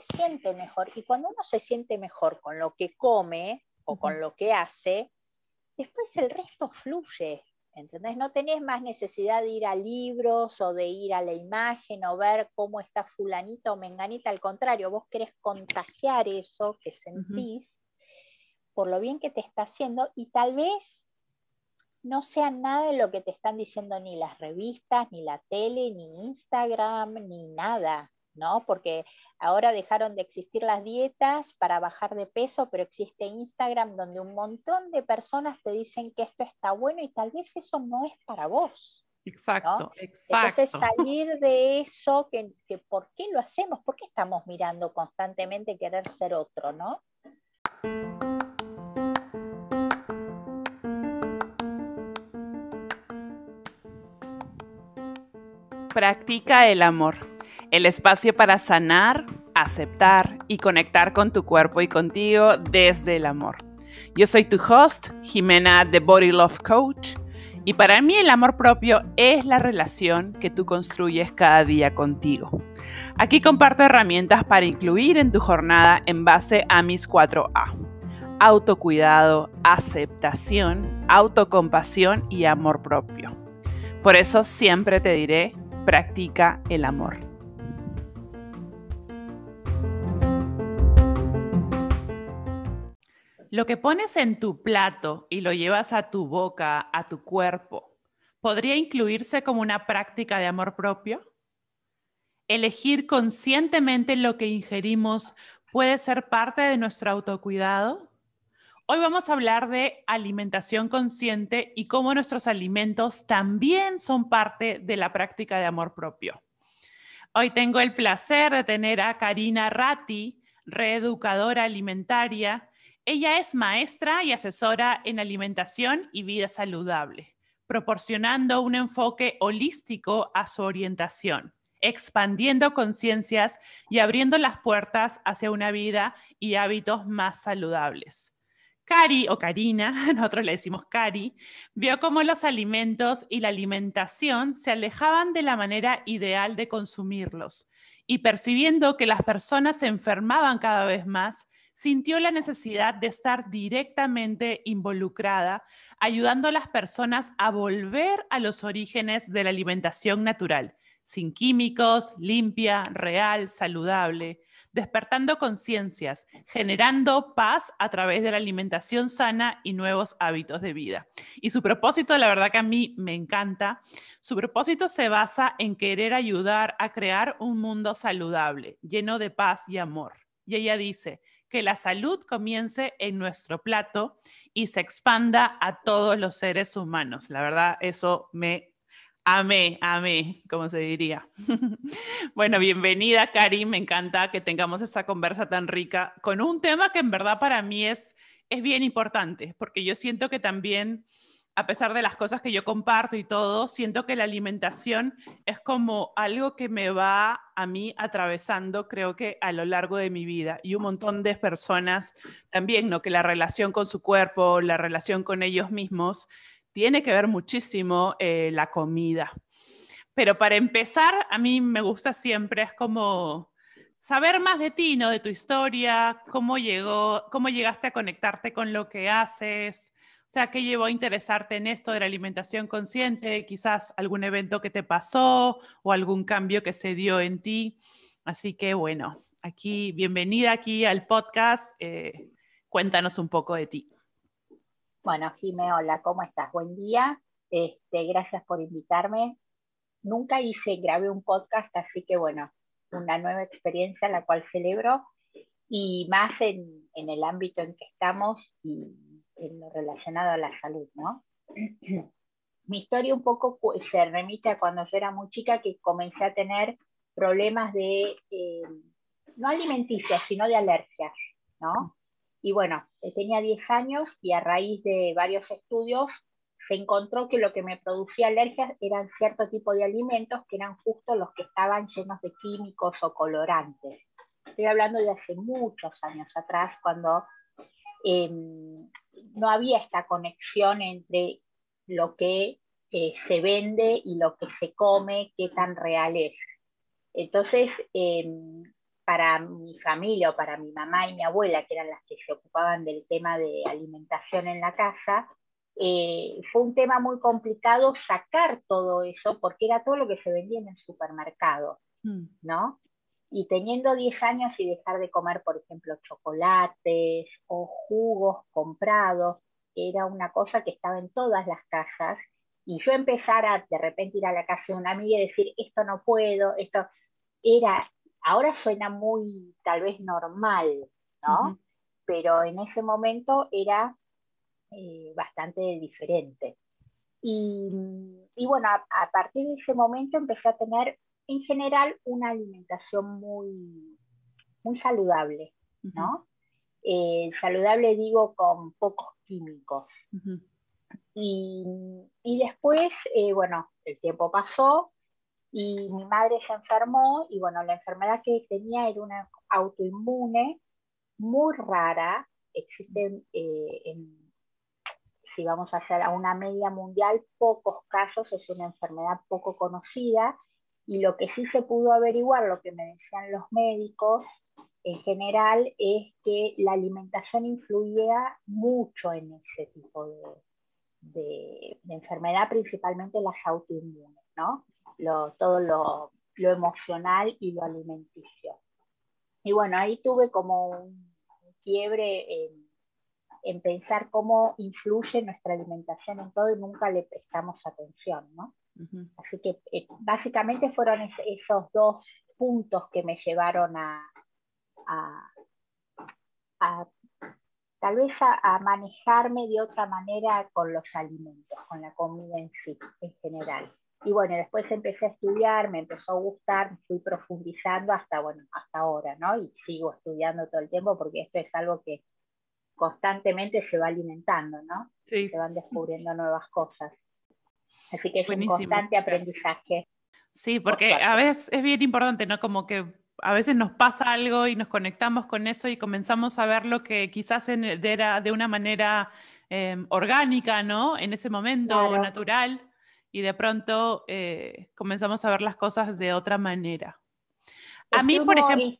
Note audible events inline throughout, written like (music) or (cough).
se siente mejor. Y cuando uno se siente mejor con lo que come o con lo que hace, después el resto fluye. ¿Entendés? No tenés más necesidad de ir a libros o de ir a la imagen o ver cómo está fulanita o menganita. Al contrario, vos querés contagiar eso que sentís por lo bien que te está haciendo y tal vez no sea nada de lo que te están diciendo ni las revistas, ni la tele, ni Instagram, ni nada. ¿No? Porque ahora dejaron de existir las dietas para bajar de peso, pero existe Instagram donde un montón de personas te dicen que esto está bueno y tal vez eso no es para vos. Exacto, exacto. Entonces salir de eso, que, que, ¿por qué lo hacemos? ¿Por qué estamos mirando constantemente querer ser otro, no? Practica el amor el espacio para sanar, aceptar y conectar con tu cuerpo y contigo desde el amor. Yo soy tu host, Jimena The Body Love Coach, y para mí el amor propio es la relación que tú construyes cada día contigo. Aquí comparto herramientas para incluir en tu jornada en base a mis 4A. Autocuidado, aceptación, autocompasión y amor propio. Por eso siempre te diré, practica el amor. Lo que pones en tu plato y lo llevas a tu boca, a tu cuerpo, ¿podría incluirse como una práctica de amor propio? Elegir conscientemente lo que ingerimos puede ser parte de nuestro autocuidado. Hoy vamos a hablar de alimentación consciente y cómo nuestros alimentos también son parte de la práctica de amor propio. Hoy tengo el placer de tener a Karina Ratti, reeducadora alimentaria, ella es maestra y asesora en alimentación y vida saludable, proporcionando un enfoque holístico a su orientación, expandiendo conciencias y abriendo las puertas hacia una vida y hábitos más saludables. Cari o Karina, (laughs) nosotros le decimos Cari, vio cómo los alimentos y la alimentación se alejaban de la manera ideal de consumirlos y percibiendo que las personas se enfermaban cada vez más, sintió la necesidad de estar directamente involucrada, ayudando a las personas a volver a los orígenes de la alimentación natural, sin químicos, limpia, real, saludable, despertando conciencias, generando paz a través de la alimentación sana y nuevos hábitos de vida. Y su propósito, la verdad que a mí me encanta, su propósito se basa en querer ayudar a crear un mundo saludable, lleno de paz y amor. Y ella dice, que la salud comience en nuestro plato y se expanda a todos los seres humanos. La verdad, eso me amé, amé, como se diría. (laughs) bueno, bienvenida, Karim. Me encanta que tengamos esta conversa tan rica con un tema que en verdad para mí es, es bien importante, porque yo siento que también a pesar de las cosas que yo comparto y todo, siento que la alimentación es como algo que me va a mí atravesando, creo que a lo largo de mi vida. Y un montón de personas también, ¿no? Que la relación con su cuerpo, la relación con ellos mismos, tiene que ver muchísimo eh, la comida. Pero para empezar, a mí me gusta siempre, es como saber más de ti, ¿no? De tu historia, cómo llegó, cómo llegaste a conectarte con lo que haces, sea, ¿qué llevó a interesarte en esto de la alimentación consciente? Quizás algún evento que te pasó o algún cambio que se dio en ti. Así que bueno, aquí, bienvenida aquí al podcast. Eh, cuéntanos un poco de ti. Bueno, Jime, hola, ¿cómo estás? Buen día. Este, gracias por invitarme. Nunca hice, grabé un podcast, así que bueno, una nueva experiencia la cual celebro y más en, en el ámbito en que estamos y en lo relacionado a la salud, ¿no? (clears throat) Mi historia un poco se remite a cuando yo era muy chica que comencé a tener problemas de, eh, no alimenticios, sino de alergias, ¿no? Y bueno, eh, tenía 10 años y a raíz de varios estudios se encontró que lo que me producía alergias eran cierto tipo de alimentos que eran justo los que estaban llenos de químicos o colorantes. Estoy hablando de hace muchos años atrás, cuando em, no había esta conexión entre lo que eh, se vende y lo que se come, qué tan real es. Entonces, em, para mi familia o para mi mamá y mi abuela, que eran las que se ocupaban del tema de alimentación en la casa, eh, fue un tema muy complicado sacar todo eso porque era todo lo que se vendía en el supermercado, mm. ¿no? Y teniendo 10 años y dejar de comer, por ejemplo, chocolates o jugos comprados, era una cosa que estaba en todas las casas, y yo empezar a de repente ir a la casa de una amiga y decir, esto no puedo, esto era, ahora suena muy tal vez normal, ¿no? Pero en ese momento era eh, bastante diferente. Y, bueno, a, partir de ese momento empecé a tener en general una alimentación muy, muy saludable, ¿no? Eh, saludable digo con pocos químicos. y, después, eh, bueno, el tiempo pasó y mi madre se enfermó y bueno, la enfermedad que tenía era una autoinmune muy rara, existen en si vamos a hacer a una media mundial, pocos casos, es una enfermedad poco conocida, y lo que sí se pudo averiguar, lo que me decían los médicos en general, es que la alimentación influía mucho en ese tipo de, enfermedad, principalmente las autoinmunes, ¿no? todo lo, emocional y lo alimenticio. Y bueno, ahí tuve como un, quiebre en en pensar cómo influye nuestra alimentación en todo y nunca le prestamos atención, ¿no? Así que eh, básicamente fueron esos dos puntos que me llevaron a, tal vez a, manejarme de otra manera con los alimentos, con la comida en sí, en general. Y bueno, después empecé a estudiar, me empezó a gustar, fui profundizando hasta, bueno, hasta ahora, ¿no? Y sigo estudiando todo el tiempo porque esto es algo que constantemente se va alimentando, ¿no? Se van descubriendo nuevas cosas. Así que es un constante aprendizaje. Sí, porque a veces es bien importante, ¿no? Como que a veces nos pasa algo y nos conectamos con eso y comenzamos a ver lo que quizás era de una manera em, orgánica, ¿no? En ese momento, natural, y de pronto eh, comenzamos a ver las cosas de otra manera. A mí, por ejemplo...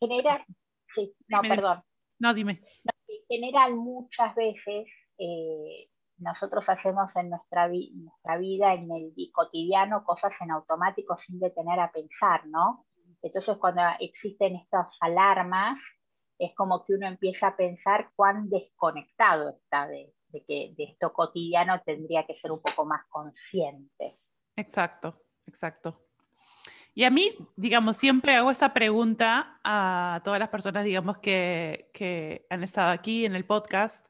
Sí, no, perdón. No, dime general muchas veces eh, nosotros hacemos en nuestra, vida, en el cotidiano, cosas en automático sin detener a pensar, ¿no? Entonces cuando existen estas alarmas, es como que uno empieza a pensar cuán desconectado está de, que de esto cotidiano tendría que ser un poco más consciente. Exacto, exacto. Y a mí, digamos, siempre hago esa pregunta a todas las personas, digamos, que, que han estado aquí en el podcast,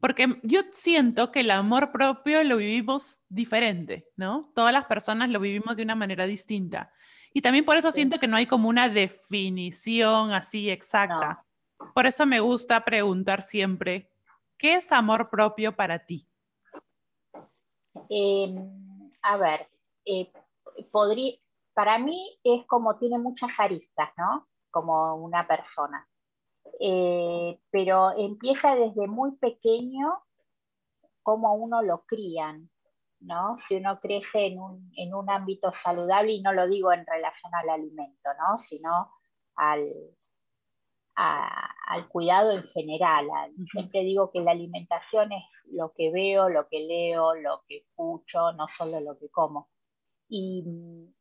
porque yo siento que el amor propio lo vivimos diferente, ¿no? Todas las personas lo vivimos de una manera distinta. Y también por eso siento que no hay como una definición así exacta. Por eso me gusta preguntar siempre, ¿qué es amor propio para ti? Em, a ver, eh, podría, para mí es como tiene muchas aristas, ¿no? Como una persona. Eh, pero empieza desde muy pequeño como uno lo crían, ¿no? Si uno crece en un, en un ámbito saludable, y no lo digo en relación al alimento, ¿no? Sino al, al cuidado en general. Siempre digo que la alimentación es lo que veo, lo que leo, lo que escucho, no solo lo que como. Y,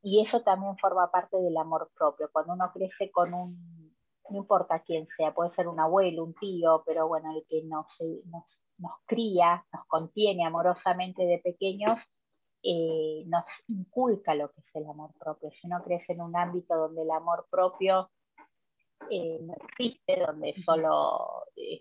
eso también forma parte del amor propio. Cuando uno crece con un, no importa quién sea, puede ser un abuelo, un tío, pero bueno, el que nos, nos, nos cría, nos contiene amorosamente de pequeños, eh, nos inculca lo que es el amor propio. Si uno crece en un ámbito donde el amor propio eh, no existe, donde solo eh,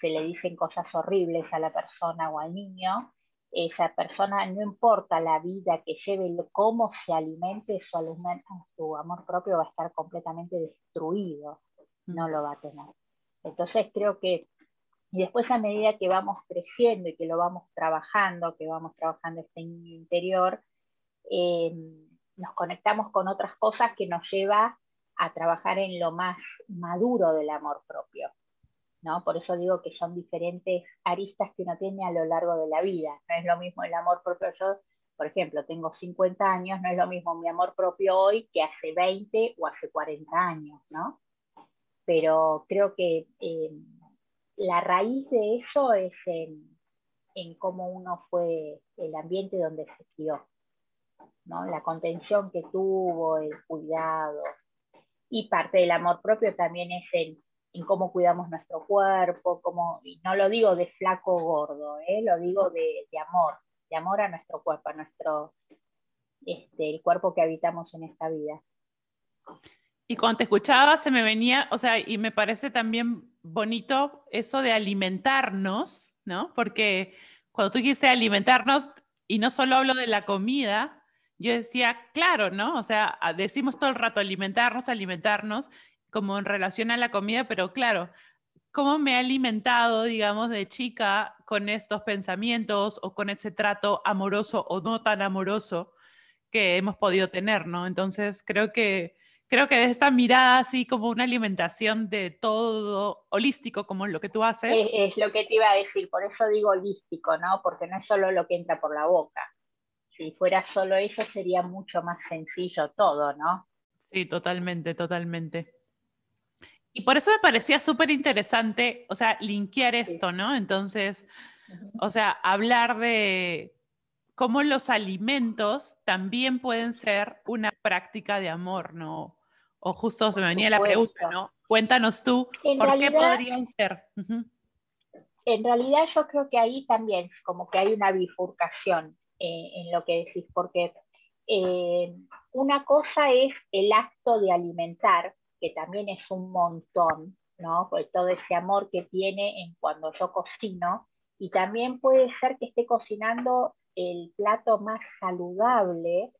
se le dicen cosas horribles a la persona o al niño, esa persona, no importa la vida que lleve, cómo se alimente, su, su amor propio va a estar completamente destruido, no lo va a tener. Entonces creo que, y después a medida que vamos creciendo y que lo vamos trabajando, que vamos trabajando este interior, eh, nos conectamos con otras cosas que nos lleva a trabajar en lo más maduro del amor propio. Por eso digo que son diferentes aristas que uno tiene a lo largo de la vida. No es lo mismo el amor propio. Yo, por ejemplo, tengo 50 años, no es lo mismo mi amor propio hoy que hace 20 o hace 40 años, ¿no? pero creo que eh, la raíz de eso es en, cómo uno fue el ambiente donde se crió, la contención que tuvo, el cuidado. Y parte del amor propio también es en, cómo cuidamos nuestro cuerpo, como, y no lo digo de flaco o gordo, ¿eh? lo digo de, amor, de amor a nuestro cuerpo, a nuestro, este, el cuerpo que habitamos en esta vida. Y cuando te escuchaba se me venía, o sea, y me parece también bonito eso de alimentarnos, ¿no? Porque cuando tú dijiste alimentarnos, y no solo hablo de la comida, yo decía, claro, ¿no? O sea, decimos todo el rato alimentarnos, alimentarnos, como en relación a la comida, pero claro, ¿cómo me he alimentado, digamos, de chica con estos pensamientos o con ese trato amoroso o no tan amoroso que hemos podido tener, ¿no? Entonces, creo que creo que esta mirada así como una alimentación de todo holístico, como lo que tú haces. Es, lo que te iba a decir, por eso digo holístico, ¿no? Porque no es solo lo que entra por la boca. Si fuera solo eso sería mucho más sencillo todo, ¿no? Sí, totalmente, totalmente. Y por eso me parecía súper interesante, o sea, linkear esto, ¿no? Entonces, o sea, hablar de cómo los alimentos también pueden ser una práctica de amor, ¿no? O justo se me venía la pregunta, ¿no? Cuéntanos tú, ¿por qué podrían ser? En realidad yo creo que ahí también como que hay una bifurcación eh, en lo que decís, porque eh, una cosa es el acto de alimentar, que también es un montón, ¿no? Todo ese amor que tiene en cuando yo cocino, y también puede ser que esté cocinando el plato más saludable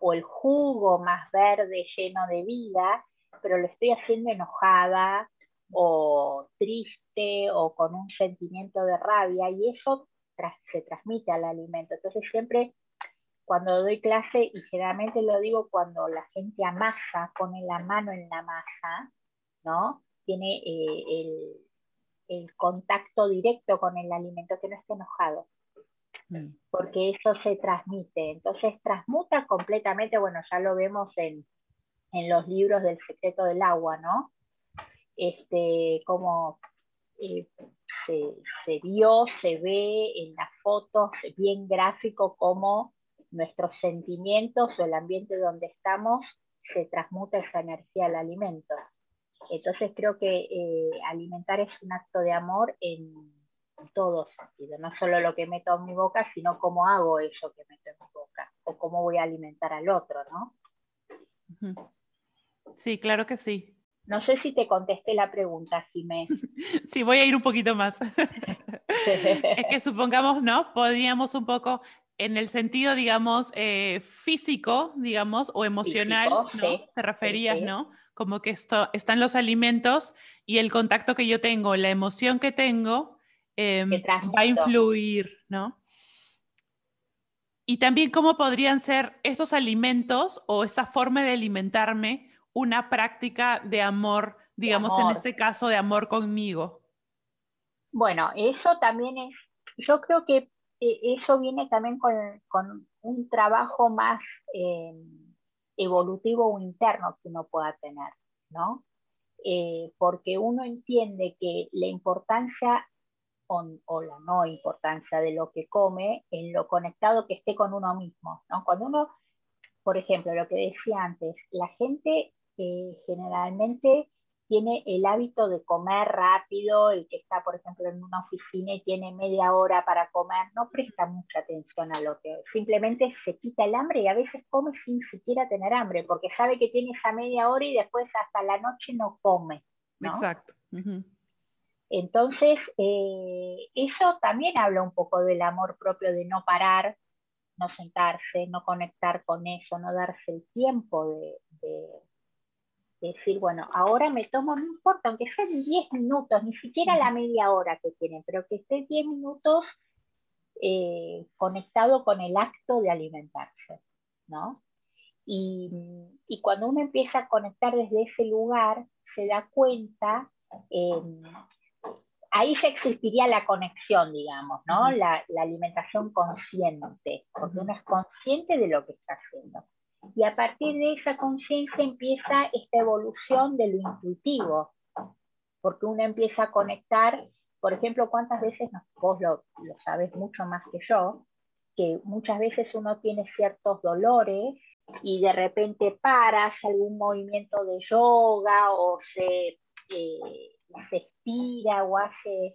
o el jugo más verde lleno de vida, pero lo estoy haciendo enojada o triste o con un sentimiento de rabia y eso se transmite al alimento. Entonces siempre cuando doy clase, y generalmente lo digo cuando la gente amasa, pone la mano en la masa, ¿no? Tiene eh, el, el contacto directo con el alimento, que no esté enojado. Mm. porque eso se transmite. Entonces transmuta completamente, bueno, ya lo vemos en, los libros del secreto del agua, ¿no? Este, como eh, se, vio, se ve en las fotos, bien gráfico, como nuestros sentimientos o el ambiente donde estamos se transmuta esa energía al alimento. Entonces creo que eh, alimentar es un acto de amor en, todo sentido, no solo lo que meto en mi boca, sino cómo hago eso que meto en mi boca o cómo voy a alimentar al otro, ¿no? Sí, claro que sí. No sé si te contesté la pregunta, Jimé. (laughs) sí, voy a ir un poquito más. (laughs) es que supongamos, ¿no? Podríamos un poco, en el sentido, digamos, eh, físico, digamos, o emocional, ¿no? Te referías, ¿no? Como que esto, están los alimentos y el contacto que yo tengo, la emoción que tengo, Em, va a influir, ¿no? Y también cómo podrían ser estos alimentos o esta forma de alimentarme una práctica de amor, digamos en este caso de amor conmigo. Bueno, eso también es, yo creo que eso viene también con, un trabajo más em, evolutivo o interno que uno pueda tener, ¿no? Eh, porque uno entiende que la importancia o, la no importancia de lo que come en lo conectado que esté con uno mismo. ¿no? Cuando uno, por ejemplo, lo que decía antes, la gente eh, generalmente tiene el hábito de comer rápido, el que está, por ejemplo, en una oficina y tiene media hora para comer, no presta mucha atención a lo que simplemente se quita el hambre y a veces come sin siquiera tener hambre, porque sabe que tiene esa media hora y después hasta la noche no come. Exacto. Entonces, eh, eso también habla un poco del amor propio, de no parar, no sentarse, no conectar con eso, no darse el tiempo de, decir, bueno, ahora me tomo, no importa, aunque sean 10 minutos, ni siquiera la media hora que tienen, pero que esté 10 minutos eh, conectado con el acto de alimentarse, ¿no? Y, y, cuando uno empieza a conectar desde ese lugar, se da cuenta eh, ahí ya existiría la conexión, digamos, ¿no? La, alimentación consciente, porque uno es consciente de lo que está haciendo. Y a partir de esa conciencia empieza esta evolución de lo intuitivo, porque uno empieza a conectar, por ejemplo, cuántas veces, vos lo, sabes mucho más que yo, que muchas veces uno tiene ciertos dolores y de repente para, hace algún movimiento de yoga o se, eh, se estira o hace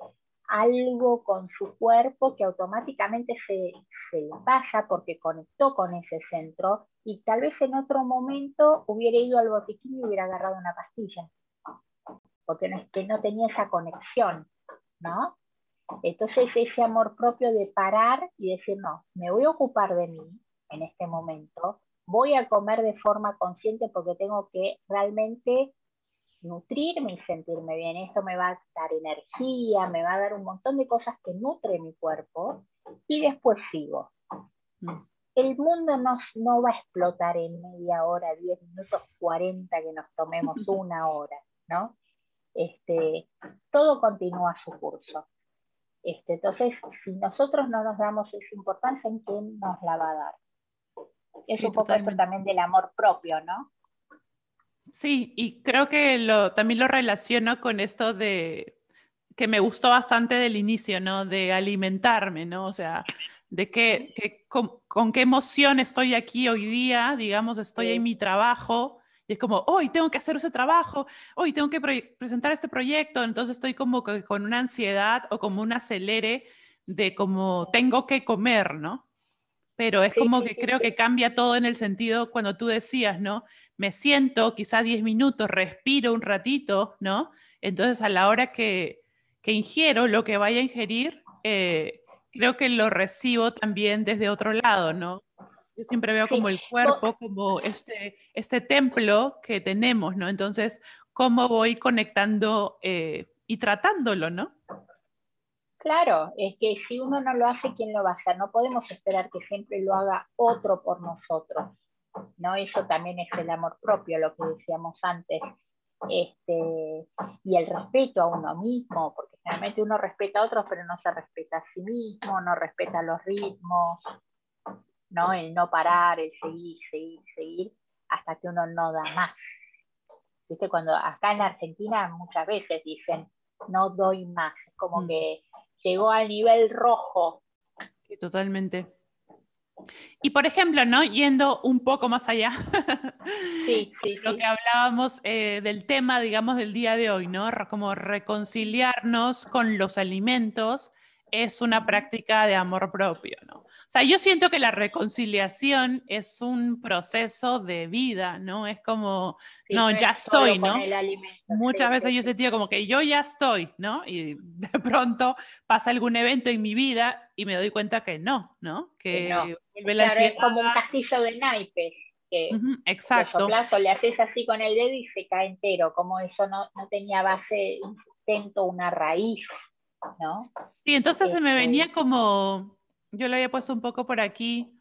algo con su cuerpo que automáticamente se, se pasa porque conectó con ese centro y tal vez en otro momento hubiera ido al botiquín y hubiera agarrado una pastilla, porque no, es que no tenía esa conexión, ¿no? Entonces ese amor propio de parar y decir, no, me voy a ocupar de mí en este momento, voy a comer de forma consciente porque tengo que realmente nutrirme y sentirme bien. Esto me va a dar energía, me va a dar un montón de cosas que nutre mi cuerpo y después sigo. El mundo no, no va a explotar en media hora, 10 minutos, 40 que nos tomemos (laughs) una hora, ¿no? Este, todo continúa su curso. Este, entonces, si nosotros no nos damos esa importancia, ¿en quién nos la va a dar? Es un poco eso también del amor propio, ¿no? Sí, y creo que lo, también lo relaciono con esto de que me gustó bastante del inicio, ¿no? De alimentarme, ¿no? O sea, de que, con, qué emoción estoy aquí hoy día, digamos, estoy en mi trabajo y es como, hoy tengo que hacer ese trabajo, hoy tengo que presentar este proyecto, entonces estoy como con una ansiedad o como un acelere de como tengo que comer, ¿no? Pero es como que creo que cambia todo en el sentido cuando tú decías, ¿no? Me siento quizás 10 minutos, respiro un ratito, ¿no? Entonces a la hora que, que ingiero lo que vaya a ingerir, eh, creo que lo recibo también desde otro lado, ¿no? Yo siempre veo como el cuerpo, como este, este templo que tenemos, ¿no? Entonces, ¿cómo voy conectando eh, y tratándolo, ¿no? Claro, es que si uno no lo hace, ¿quién lo va a hacer? No podemos esperar que siempre lo haga otro por nosotros. ¿no? Eso también es el amor propio, lo que decíamos antes. Este, y el respeto a uno mismo, porque generalmente uno respeta a otros, pero no se respeta a sí mismo, no respeta los ritmos, ¿no? El no parar, el seguir, seguir, seguir, hasta que uno no da más. ¿Viste? Cuando acá en Argentina muchas veces dicen, no doy más, es como mm. que llegó al nivel rojo. Sí, totalmente. Y por ejemplo, ¿no? Yendo un poco más allá, sí, sí, (laughs) lo que hablábamos eh, del tema, digamos, del día de hoy, ¿no? Como reconciliarnos con los alimentos es una práctica de amor propio, ¿no? O sea, yo siento que la reconciliación es un proceso de vida, ¿no? Es como, no, ya estoy, ¿no? Muchas veces yo he sentido como que yo ya estoy, ¿no? Y de pronto pasa algún evento en mi vida y me doy cuenta que no, ¿no? Que, vuelve la es como un castillo de naipes. Que exacto. le haces así con el dedo y se cae entero, como eso no, no tenía base, un sustento, una raíz. ¿no? Sí, entonces se me este venía como, yo lo había puesto un poco por aquí.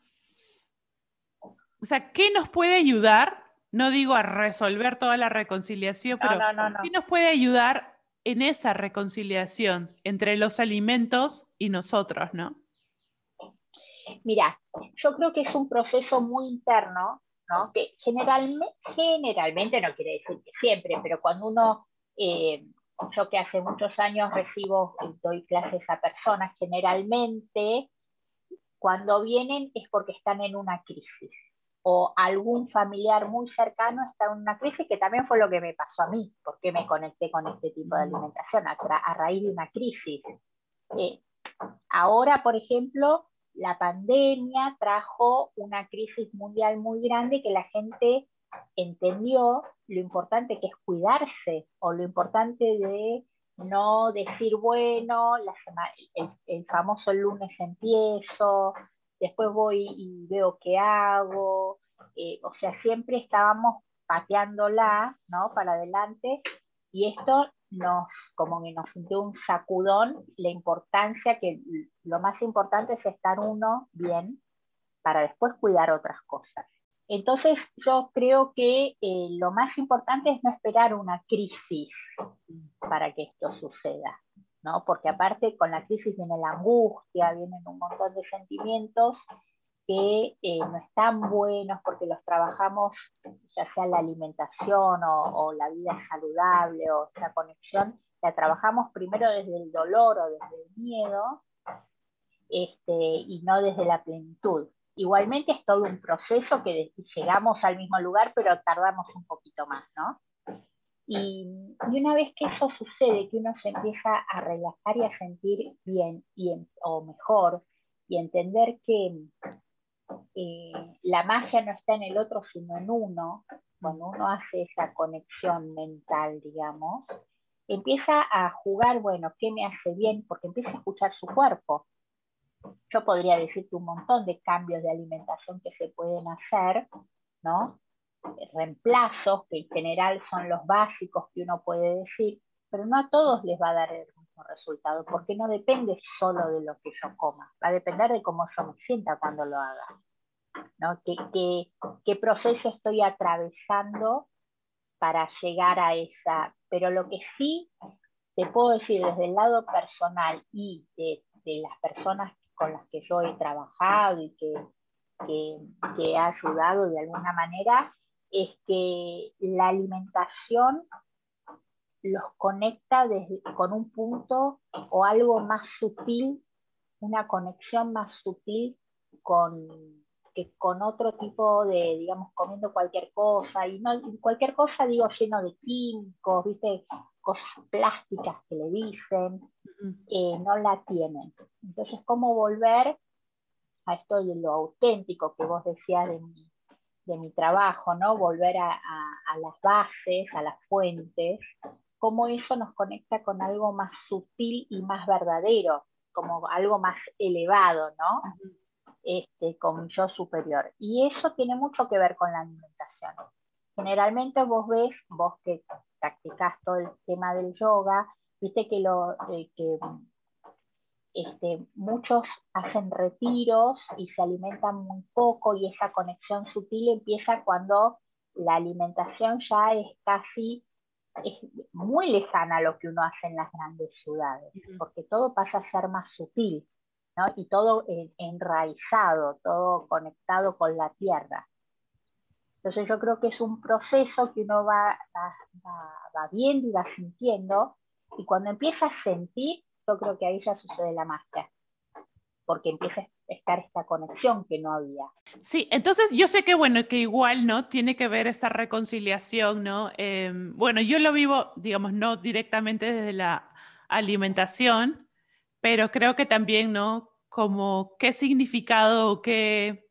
O sea, ¿qué nos puede ayudar? No digo a resolver toda la reconciliación, pero ¿qué nos puede ayudar en esa reconciliación entre los alimentos y nosotros, no? Mira, yo creo que es un proceso muy interno, ¿no? Que generalmente, generalmente no quiere decir que siempre, pero cuando uno eh, yo que hace muchos años recibo y doy clases a personas, generalmente cuando vienen es porque están en una crisis o algún familiar muy cercano está en una crisis, que también fue lo que me pasó a mí, porque me conecté con este tipo de alimentación a, raíz de una crisis. Eh, ahora, por ejemplo, la pandemia trajo una crisis mundial muy grande que la gente entendió lo importante que es cuidarse o lo importante de no decir, bueno, el, famoso lunes empiezo, después voy y veo qué hago, eh, o sea, siempre estábamos pateándola, ¿no? Para adelante, y esto nos, como que nos sintió un sacudón, la importancia que lo más importante es estar uno bien para después cuidar otras cosas. Entonces yo creo que eh, lo más importante es no esperar una crisis para que esto suceda, ¿no? Porque aparte con la crisis viene la angustia, vienen un montón de sentimientos que eh, no están buenos porque los trabajamos, ya sea la alimentación o, la vida saludable o esa conexión, la trabajamos primero desde el dolor o desde el miedo este, y no desde la plenitud. Igualmente es todo un proceso que llegamos al mismo lugar, pero tardamos un poquito más, ¿no? Y, una vez que eso sucede, que uno se empieza a relajar y a sentir bien y o mejor, y entender que la magia no está en el otro, sino en uno, cuando uno hace esa conexión mental, digamos, empieza a jugar, bueno, ¿qué me hace bien? Porque empieza a escuchar su cuerpo. Yo podría decirte un montón de cambios de alimentación que se pueden hacer, ¿no? Reemplazos, que en general son los básicos que uno puede decir, pero no a todos les va a dar el mismo resultado, porque no depende solo de lo que yo coma, va a depender de cómo yo me sienta cuando lo haga. ¿no? ¿Qué, qué proceso estoy atravesando para llegar a esa? Pero lo que sí te puedo decir desde el lado personal y de, de las personas con las que yo he trabajado y que, que, que he ayudado de alguna manera, es que la alimentación los conecta desde, con un punto o algo más sutil, una conexión más sutil con, que con otro tipo de, digamos, comiendo cualquier cosa, y no cualquier cosa digo lleno de químicos, viste, cosas plásticas que le dicen, eh, no la tienen. Entonces, ¿cómo volver a esto de lo auténtico que vos decías de mi, de mi trabajo, ¿no? Volver a, a, las bases, a las fuentes, cómo eso nos conecta con algo más sutil y más verdadero, como algo más elevado, ¿no? este, con yo superior. Y eso tiene mucho que ver con la alimentación. Generalmente vos ves, vos que practicás todo el tema del yoga, viste que, lo, eh, que este, muchos hacen retiros y se alimentan muy poco y esa conexión sutil empieza cuando la alimentación ya es casi es muy lejana a lo que uno hace en las grandes ciudades, porque todo pasa a ser más sutil. Y todo enraizado, todo conectado con la tierra. Entonces yo creo que es un proceso que uno va, va, viendo y va sintiendo, y cuando empieza a sentir, yo creo que ahí ya sucede la magia, porque empieza a estar esta conexión que no había. Sí, entonces yo sé que bueno, que igual, ¿no? Tiene que ver esta reconciliación, ¿no? Em, bueno, yo lo vivo, digamos, no directamente desde la alimentación, pero creo que también, ¿no? Como qué significado, qué...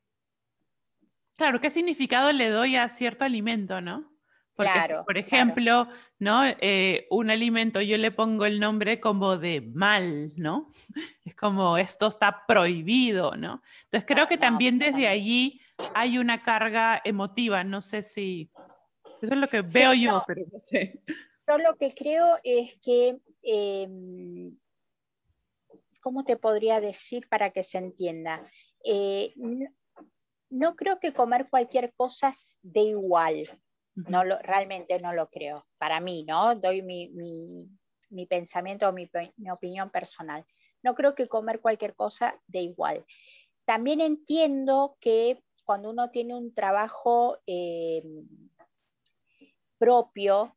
Claro, qué significado le doy a cierto alimento, ¿no? Porque, por ejemplo, ¿no? Eh, un alimento yo le pongo el nombre como de mal, ¿no? (laughs) Es como esto está prohibido, ¿no? Entonces creo que también desde allí hay una carga emotiva, no sé si... Eso es lo que veo yo, pero no sé. Yo lo que creo es que em, ¿cómo te podría decir para que se entienda? Eh, no, creo que comer cualquier cosa de igual. No lo, realmente no lo creo. Para mí, ¿no? Doy mi, pensamiento o mi, opinión personal. No creo que comer cualquier cosa de igual. También entiendo que cuando uno tiene un trabajo eh, propio,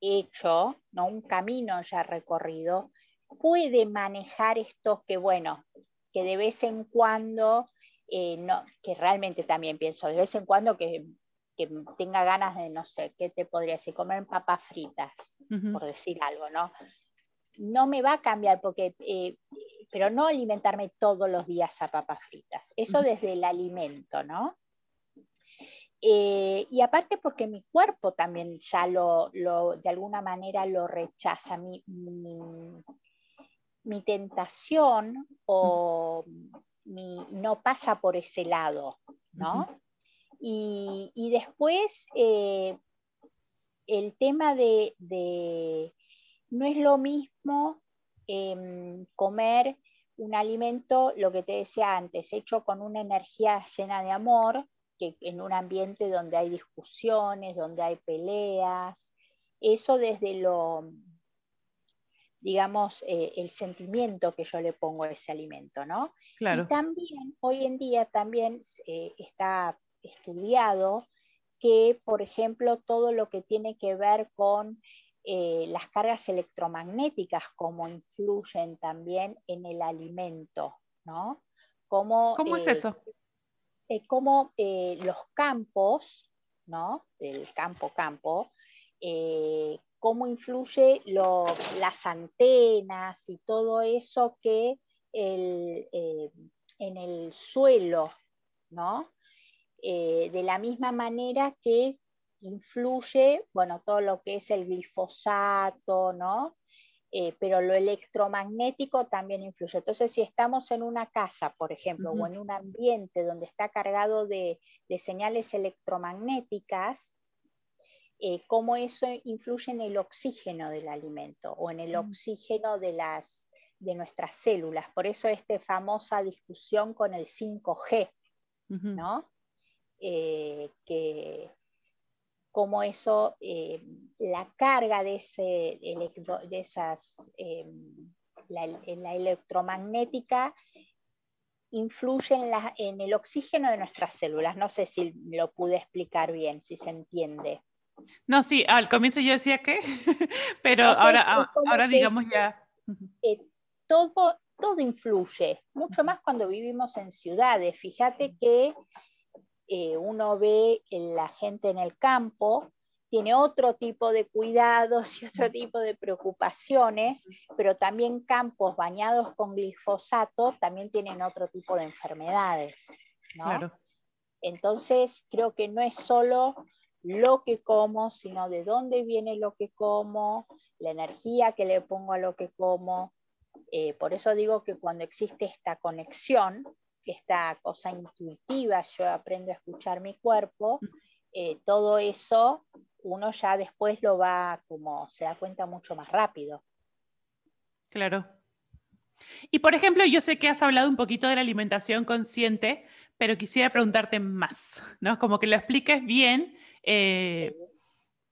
hecho, ¿no? un camino ya recorrido, puede manejar estos que, bueno, que de vez en cuando, eh, no, que realmente también pienso, de vez en cuando que, tenga ganas de, no sé, ¿qué te podría decir? Comer papas fritas, por decir algo, ¿no? No me va a cambiar porque, eh, pero no alimentarme todos los días a papas fritas. Eso desde el alimento, ¿no? Eh, y aparte porque mi cuerpo también ya lo, lo de alguna manera lo rechaza. Mi, mi tentación o no pasa por ese lado, ¿no? Y, después eh, el tema de, no es lo mismo em, comer un alimento, lo que te decía antes, hecho con una energía llena de amor, que en un ambiente donde hay discusiones, donde hay peleas, eso desde lo, digamos, eh, el sentimiento que yo le pongo a ese alimento, ¿no? Y también, hoy en día también eh, está estudiado que, por ejemplo, todo lo que tiene que ver con eh, las cargas electromagnéticas, cómo influyen también en el alimento, ¿no? ¿Cómo es eso? cómo los campos, ¿no? El campo-campo, cómo influye las antenas y todo eso que el, en el suelo, ¿no? Eh, de la misma manera que influye, bueno, todo lo que es el glifosato, ¿no? Eh, pero lo electromagnético también influye. Entonces, si estamos en una casa, por ejemplo, o en un ambiente donde está cargado de, señales electromagnéticas, eh, cómo eso influye en el oxígeno del alimento o en el oxígeno de las, de nuestras células. Por eso esta famosa discusión con el 5G, ¿no? Eh, que como eso, eh, la carga de, ese de esas, eh, la, electromagnética influye en, la, en, el oxígeno de nuestras células. No sé si lo pude explicar bien, si se entiende. No, sí, al comienzo yo decía que, (laughs) pero ahora, ahora digamos ya todo, todo influye, mucho más cuando vivimos en ciudades. Fíjate que eh, uno ve la gente en el campo, tiene otro tipo de cuidados y otro tipo de preocupaciones, pero también campos bañados con glifosato también tienen otro tipo de enfermedades. Entonces, creo que no es solo lo que como, sino de dónde viene lo que como, la energía que le pongo a lo que como, eh, por eso digo que cuando existe esta conexión, esta cosa intuitiva, yo aprendo a escuchar mi cuerpo, eh, todo eso uno ya después lo va como se da cuenta mucho más rápido. Claro. Y por ejemplo, yo sé que has hablado un poquito de la alimentación consciente, pero quisiera preguntarte más, ¿no? Como que lo expliques bien. Eh,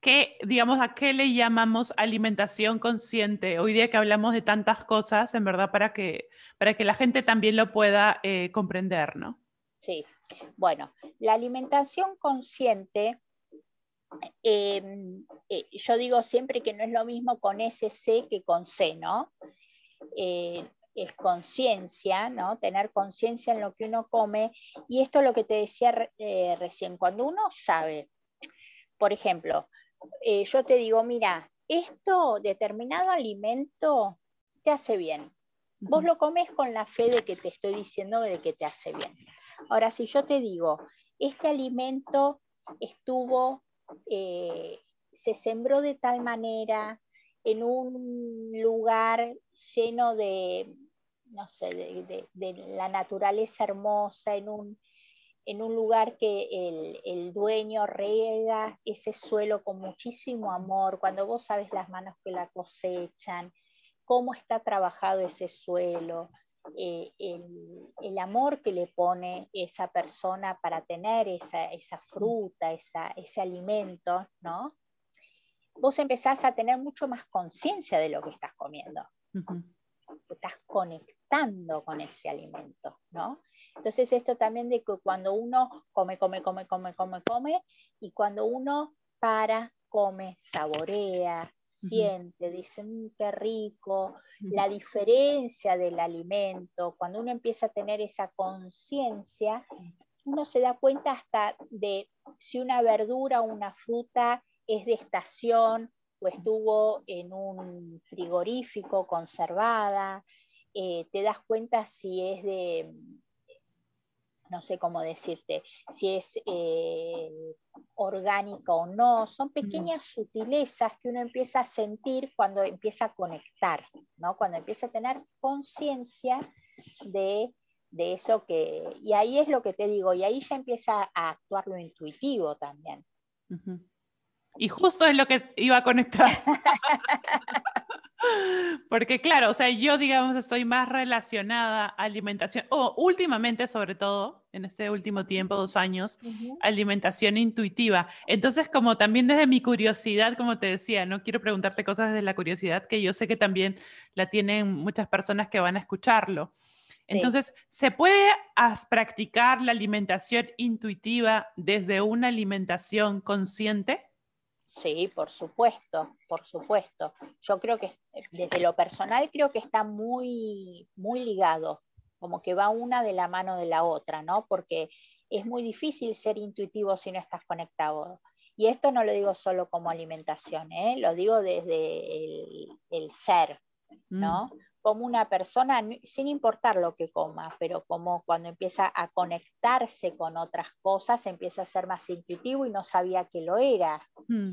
¿Qué, digamos, a qué le llamamos alimentación consciente? Hoy día que hablamos de tantas cosas, en verdad, para que, para que la gente también lo pueda eh, comprender, ¿no? Sí, bueno, la alimentación consciente, em, eh, yo digo siempre que no es lo mismo con SC que con C, ¿no? Eh, es conciencia, ¿no? Tener conciencia en lo que uno come. Y esto es lo que te decía recién, cuando uno sabe, por ejemplo, eh, yo te digo, mira, esto, determinado alimento, te hace bien. Vos lo comes con la fe de que te estoy diciendo de que te hace bien. Ahora, si yo te digo, este alimento estuvo, eh, se sembró de tal manera en un lugar lleno de, no sé, de la naturaleza hermosa, en un, en un lugar que el, dueño riega ese suelo con muchísimo amor, cuando vos sabes las manos que la cosechan, cómo está trabajado ese suelo, eh, el, amor que le pone esa persona para tener esa, fruta, ese alimento, ¿no? Vos empezás a tener mucho más conciencia de lo que estás comiendo. Estás con ese alimento, ¿no? Entonces esto también de que cuando uno come, come, come, come, come, come, y cuando uno para, come, saborea, siente, dice, mm, qué rico, la diferencia del alimento, cuando uno empieza a tener esa conciencia, uno se da cuenta hasta de si una verdura o una fruta es de estación o estuvo en un frigorífico conservada, eh, te das cuenta si es de no sé cómo decirte, si es eh, orgánico o no, son pequeñas sutilezas que uno empieza a sentir cuando empieza a conectar, ¿no? cuando empieza a tener conciencia de, eso que, y ahí es lo que te digo, y ahí ya empieza a actuar lo intuitivo también. Y justo es lo que iba a conectar. (laughs) (laughs) Porque claro, o sea, yo digamos estoy más relacionada a alimentación, o últimamente sobre todo, en este último tiempo, dos años, alimentación intuitiva. Entonces, como también desde mi curiosidad, como te decía, no quiero preguntarte cosas desde la curiosidad, que yo sé que también la tienen muchas personas que van a escucharlo. Entonces, ¿se puede practicar la alimentación intuitiva desde una alimentación consciente? Sí, por supuesto, por supuesto. Yo creo que desde lo personal creo que está muy, muy ligado, como que va una de la mano de la otra, ¿no? Porque es muy difícil ser intuitivo si no estás conectado. Y esto no lo digo solo como alimentación, ¿eh? lo digo desde el, ser, ¿no? Mm. Como una persona, sin importar lo que coma, pero como cuando empieza a conectarse con otras cosas, empieza a ser más intuitivo y no sabía que lo era. Mm.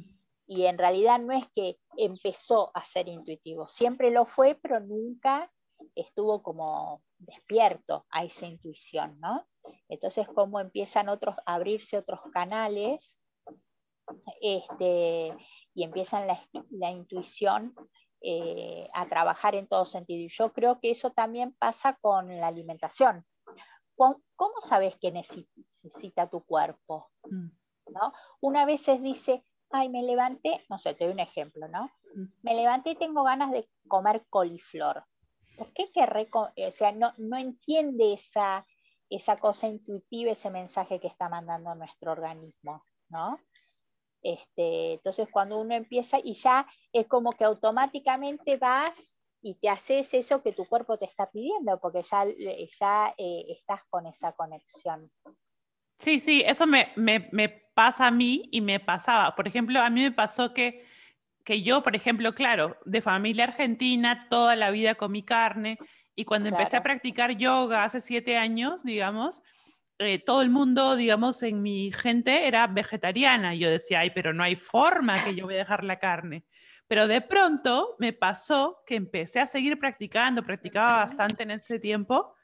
Y en realidad no es que empezó a ser intuitivo, siempre lo fue, pero nunca estuvo como despierto a esa intuición, ¿no? Entonces, cómo empiezan otros, a abrirse otros canales este, y empiezan la, intuición eh, a trabajar en todo sentido. Y yo creo que eso también pasa con la alimentación. ¿Cómo, sabes qué necesita tu cuerpo? Mm. ¿No? Una vez dice, ay, me levanté, no sé, te doy un ejemplo, ¿no? Mm. Me levanté y tengo ganas de comer coliflor. ¿Por qué querré, o sea, no, no entiende esa, esa cosa intuitiva, ese mensaje que está mandando nuestro organismo, ¿no? Este, entonces cuando uno empieza y ya es como que automáticamente vas y te haces eso que tu cuerpo te está pidiendo, porque ya, ya eh, estás con esa conexión. Sí, sí, eso me, me, me, pasa a mí y me pasaba. Por ejemplo, a mí me pasó que, que yo, por ejemplo, claro, de familia argentina, toda la vida comí carne y cuando empecé a practicar yoga hace siete años, digamos, eh, todo el mundo, digamos, en mi gente era vegetariana. Y yo decía, ay, pero no hay forma que yo voy a dejar la carne. Pero de pronto me pasó que empecé a seguir practicando, practicaba bastante en ese tiempo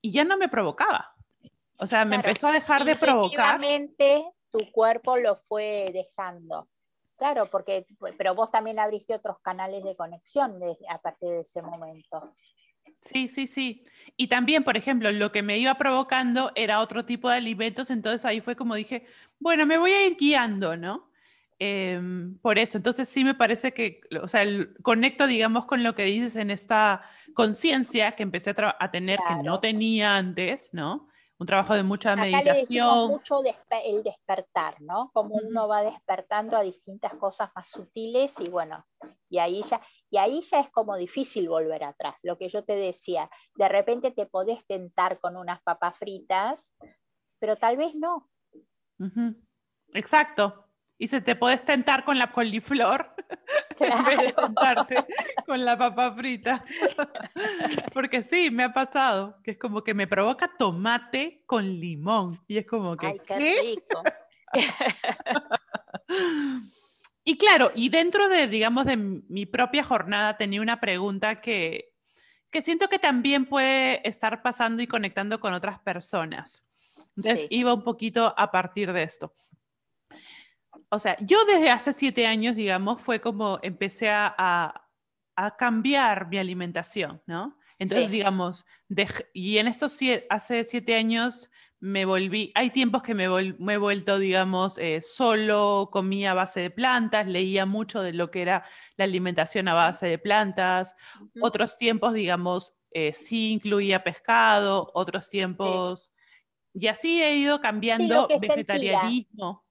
y ya no me provocaba. O sea, me empezó a dejar de provocar. tu cuerpo lo fue dejando. Claro, porque, pero vos también abriste otros canales de conexión a partir de ese momento. Sí, sí, sí. Y también, por ejemplo, lo que me iba provocando era otro tipo de alimentos, entonces ahí fue como dije, bueno, me voy a ir guiando, ¿no? Em, por eso, entonces sí me parece que, o sea, conecto, digamos, con lo que dices en esta conciencia que empecé a, tener que no tenía antes, ¿no? Un trabajo de mucha Acá meditación. Le mucho el despertar, ¿no? Como uno va despertando a distintas cosas más sutiles y bueno, y ahí ya, y ahí ya es como difícil volver atrás. Lo que yo te decía, de repente te podés tentar con unas papas fritas, pero tal vez no. Exacto. Y se te puedes tentar con la coliflor (laughs) en vez de tentarte con la papa frita. (laughs) Porque sí, me ha pasado, que es como que me provoca tomate con limón. Y es como que... Ay, qué, rico. (laughs) y claro, y dentro de, digamos, de mi propia jornada tenía una pregunta que, que siento que también puede estar pasando y conectando con otras personas. Entonces iba un poquito a partir de esto o sea, yo desde hace siete años, digamos, fue como empecé a, cambiar mi alimentación, ¿no? Entonces, digamos, y en estos hace siete años me volví, hay tiempos que me, he vuelto, digamos, eh, solo comía a base de plantas, leía mucho de lo que era la alimentación a base de plantas, otros tiempos, digamos, eh, sí incluía pescado, otros tiempos, y así he ido cambiando vegetarianismo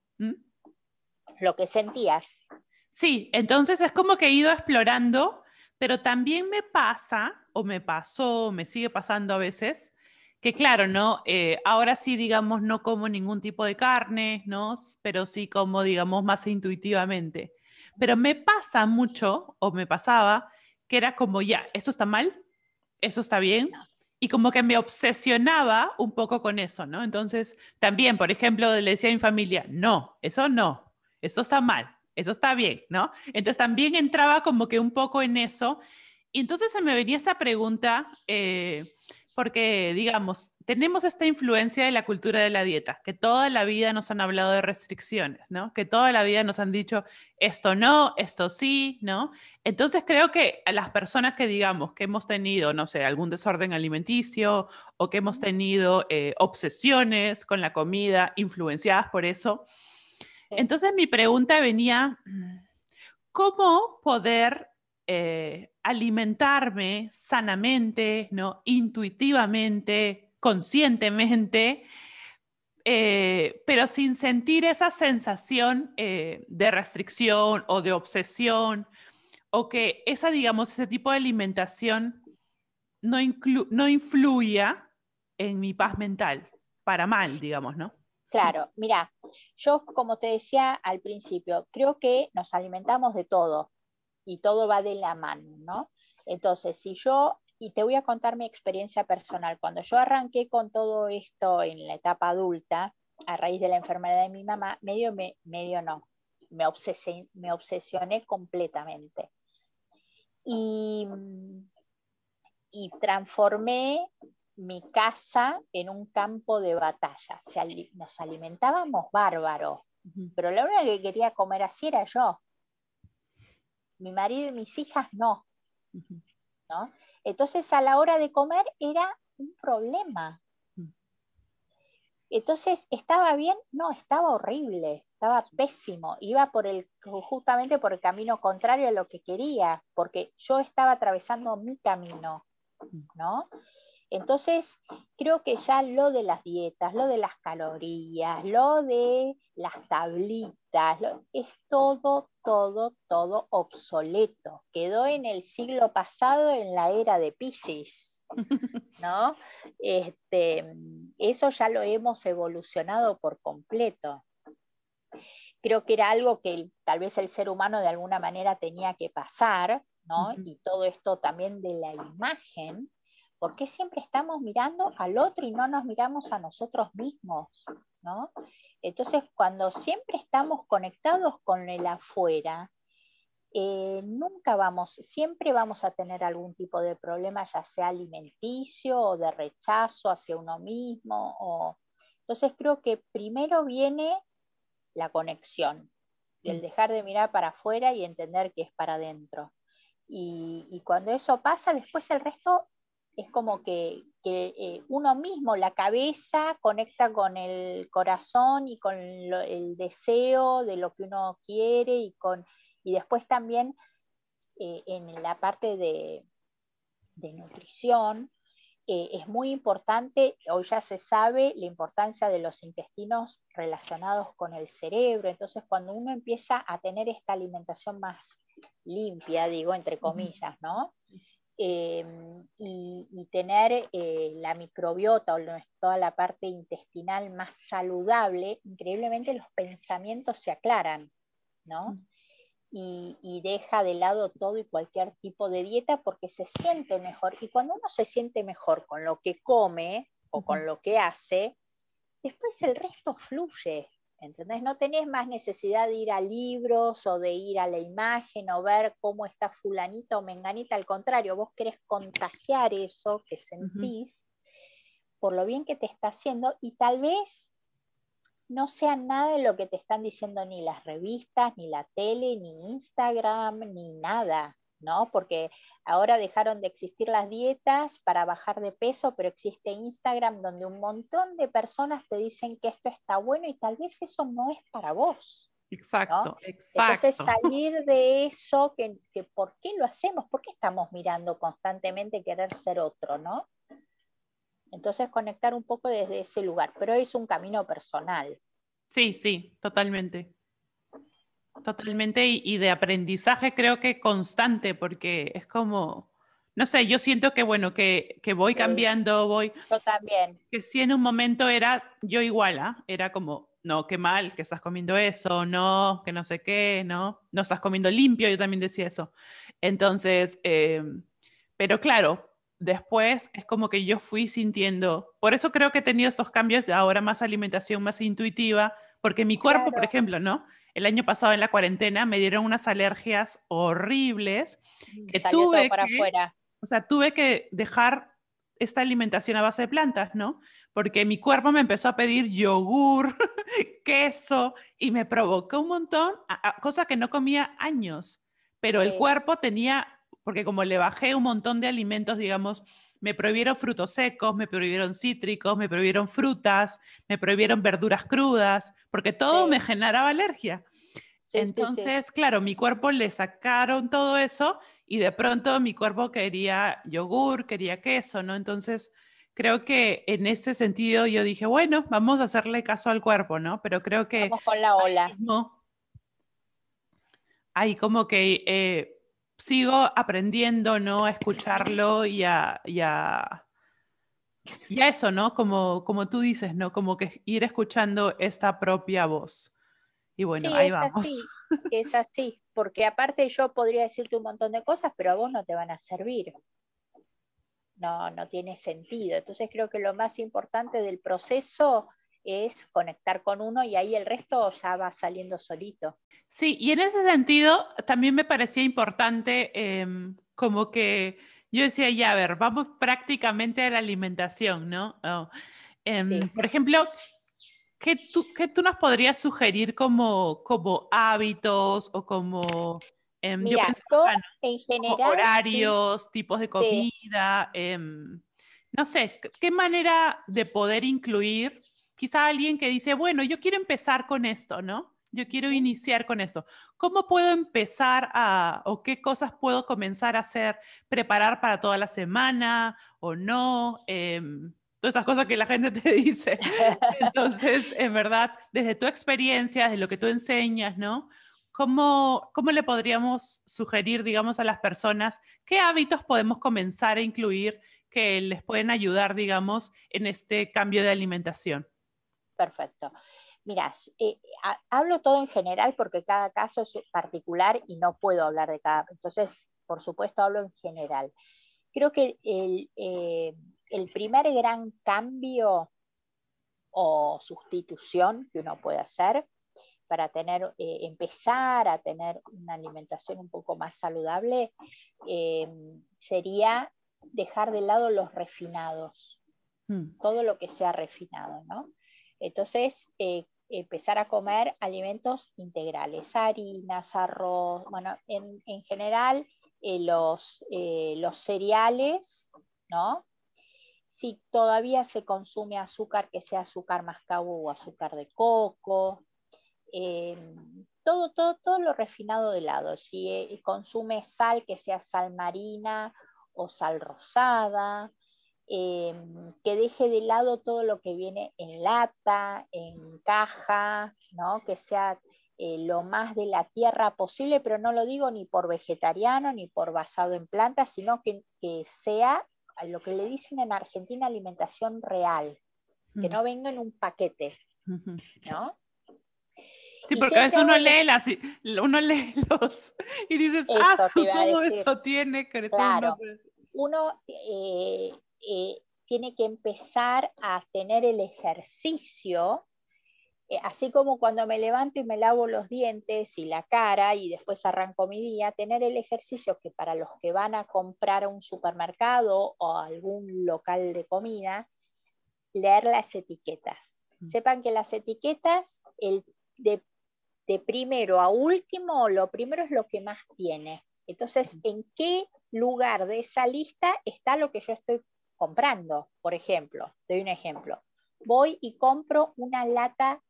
lo que sentías. Sí, entonces es como que he ido explorando, pero también me pasa, o me pasó, me sigue pasando a veces, que claro, ¿no? Eh, ahora sí, digamos, no como ningún tipo de carne, ¿no? Pero sí como, digamos, más intuitivamente. Pero me pasa mucho, o me pasaba, que era como, ya, esto está mal, esto está bien, y como que me obsesionaba un poco con eso, ¿no? Entonces, también, por ejemplo, le decía a mi familia, no, eso no, eso está mal, eso está bien, ¿no? Entonces también entraba como que un poco en eso. Y entonces se me venía esa pregunta, eh, porque, digamos, tenemos esta influencia de la cultura de la dieta, que toda la vida nos han hablado de restricciones, ¿no? Que toda la vida nos han dicho esto no, esto sí, ¿no? Entonces creo que a las personas que, digamos, que hemos tenido, no sé, algún desorden alimenticio o que hemos tenido eh, obsesiones con la comida influenciadas por eso, entonces mi pregunta venía, ¿cómo poder eh, alimentarme sanamente, ¿no? intuitivamente, conscientemente, eh, pero sin sentir esa sensación eh, de restricción o de obsesión, o que esa, digamos, ese tipo de alimentación no, no influya en mi paz mental, para mal, digamos, ¿no? Claro, mira, yo como te decía al principio, creo que nos alimentamos de todo y todo va de la mano, ¿no? Entonces, si yo, y te voy a contar mi experiencia personal, cuando yo arranqué con todo esto en la etapa adulta, a raíz de la enfermedad de mi mamá, medio, medio no, me, me obsesioné completamente. Y, y transformé mi casa en un campo de batalla. nos alimentábamos bárbaro, pero la única que quería comer así era yo. Mi marido y mis hijas no. ¿no? Entonces a la hora de comer era un problema. Entonces, ¿estaba bien? No, estaba horrible, estaba pésimo. Iba por el, justamente por el camino contrario a lo que quería, porque yo estaba atravesando mi camino, ¿no? Entonces, creo que ya lo de las dietas, lo de las calorías, lo de las tablitas, es todo, todo, todo obsoleto. Quedó en el siglo pasado, en la era de Pisces, ¿no? (laughs) Este, eso ya lo hemos evolucionado por completo. Creo que era algo que tal vez el ser humano de alguna manera tenía que pasar, ¿no? Y todo esto también de la imagen, ¿Por qué siempre estamos mirando al otro y no nos miramos a nosotros mismos? ¿no? Entonces, cuando siempre estamos conectados con el afuera, eh, nunca vamos, siempre vamos a tener algún tipo de problema, ya sea alimenticio o de rechazo hacia uno mismo. O... Entonces, creo que primero viene la conexión, el dejar de mirar para afuera y entender que es para adentro. Y, y cuando eso pasa, después el resto es como que, eh, uno mismo, la cabeza, conecta con el corazón y con el deseo de lo que uno quiere y, con, y después también eh, en la parte de, nutrición. Eh, es muy importante, hoy ya se sabe la importancia de los intestinos relacionados con el cerebro, entonces cuando uno empieza a tener esta alimentación más limpia, digo, entre comillas, ¿no? Em, y, tener eh, la microbiota o toda la parte intestinal más saludable, increíblemente los pensamientos se aclaran, ¿no? Mm. Y, deja de lado todo y cualquier tipo de dieta porque se siente mejor. Y cuando uno se siente mejor con lo que come o con lo que hace, después el resto fluye. ¿Entendés? No tenés más necesidad de ir a libros o de ir a la imagen o ver cómo está fulanita o menganita. Al contrario, vos querés contagiar eso que sentís por lo bien que te está haciendo y tal vez no sea nada de lo que te están diciendo ni las revistas, ni la tele, ni Instagram, ni nada. ¿No? Porque ahora dejaron de existir las dietas para bajar de peso, pero existe Instagram donde un montón de personas te dicen que esto está bueno y tal vez eso no es para vos. Exacto, exacto. Entonces salir de eso, que, ¿por qué lo hacemos? ¿Por qué estamos mirando constantemente querer ser otro, no? Entonces conectar un poco desde ese lugar, pero es un camino personal. Sí, sí, totalmente. Totalmente, y, de aprendizaje creo que constante, porque es como, no sé, yo siento que bueno, que, que voy cambiando, voy... Yo también. Que si en un momento era yo igual, ¿ah? era como, no, qué mal que estás comiendo eso, no, que no sé qué, no, no estás comiendo limpio, yo también decía eso. Entonces, eh, pero claro, después es como que yo fui sintiendo, por eso creo que he tenido estos cambios de ahora más alimentación más intuitiva, porque mi cuerpo, por ejemplo, ¿no? El año pasado en la cuarentena me dieron unas alergias horribles mm, que tuve para que, afuera. o sea, tuve que dejar esta alimentación a base de plantas, ¿no? Porque mi cuerpo me empezó a pedir yogur, (laughs) queso y me provocó un montón, cosas que no comía años, pero el cuerpo tenía, porque como le bajé un montón de alimentos, digamos, me prohibieron frutos secos, me prohibieron cítricos, me prohibieron frutas, me prohibieron verduras crudas, porque todo me generaba alergia. Entonces, claro, mi cuerpo le sacaron todo eso y de pronto mi cuerpo quería yogur, quería queso, ¿no? Entonces, creo que en ese sentido yo dije, bueno, vamos a hacerle caso al cuerpo, ¿no? Pero creo que... Vamos con la ola. No. Ahí como que eh, sigo aprendiendo, ¿no? A escucharlo y a, y a, eso, ¿no? Como, como tú dices, ¿no? Como que ir escuchando esta propia voz. Y bueno, ahí vamos. Así, es así, porque aparte yo podría decirte un montón de cosas, pero a vos no te van a servir no, no tiene sentido. Entonces creo que lo más importante del proceso es conectar con uno y ahí el resto ya va saliendo solito. Sí, y en ese sentido también me parecía importante em, como que yo decía, ya, a ver, vamos prácticamente a la alimentación, ¿no? Oh, em, por ejemplo, ¿qué tú, ¿qué tú, nos podrías sugerir como, como hábitos o como Em, Mira, en general. Horarios, tipos de comida. No sé, ¿qué manera de poder incluir quizá alguien que dice, bueno, yo quiero empezar con esto, ¿no? Yo quiero iniciar con esto. ¿Cómo puedo empezar a, o qué cosas puedo comenzar a hacer, preparar para toda la semana o no? Em, todas esas cosas que la gente te (laughs) dice. Entonces, en verdad, desde tu experiencia, desde lo que tú enseñas, ¿no? ¿cómo, ¿cómo le podríamos sugerir, digamos, a las personas qué hábitos podemos comenzar a incluir que les pueden ayudar, digamos, en este cambio de alimentación? Perfecto. Mira, eh, hablo todo en general porque cada caso es particular y no puedo hablar de cada. Entonces, por supuesto, hablo en general. Creo que el, eh, el primer gran cambio o sustitución que uno puede hacer para tener, eh, empezar a tener una alimentación un poco más saludable, eh, sería dejar de lado los refinados, mm. todo lo que sea refinado, ¿no? Entonces, eh, empezar a comer alimentos integrales, harinas, arroz, bueno, en, en general los, los cereales, ¿no? Si todavía se consume azúcar, que sea azúcar mascabo o azúcar de coco, todo, todo, todo lo refinado de lado. Si eh, consume sal, que sea sal marina o sal rosada, em, que deje de lado todo lo que viene en lata, en caja, ¿no? que sea eh, lo más de la tierra posible, pero no lo digo ni por vegetariano ni por basado en plantas, sino que, que sea lo que le dicen en Argentina alimentación real, que mm. no venga en un paquete, ¿no? Sí, porque a veces uno lee, las, uno lee (laughs) los y dices, ah, todo eso tiene que claro, Uno eh, eh, tiene que empezar a tener el ejercicio, eh, así como cuando me levanto y me lavo los dientes y la cara y después arranco mi día, tener el ejercicio que para los que van a comprar a un supermercado o algún local de comida, leer las etiquetas. Mm. Sepan que las etiquetas, el de, primero a último, lo primero es lo que más tiene. Entonces, ¿en qué lugar de esa lista está lo que yo estoy comprando? Por ejemplo, doy un ejemplo. Voy y compro una lata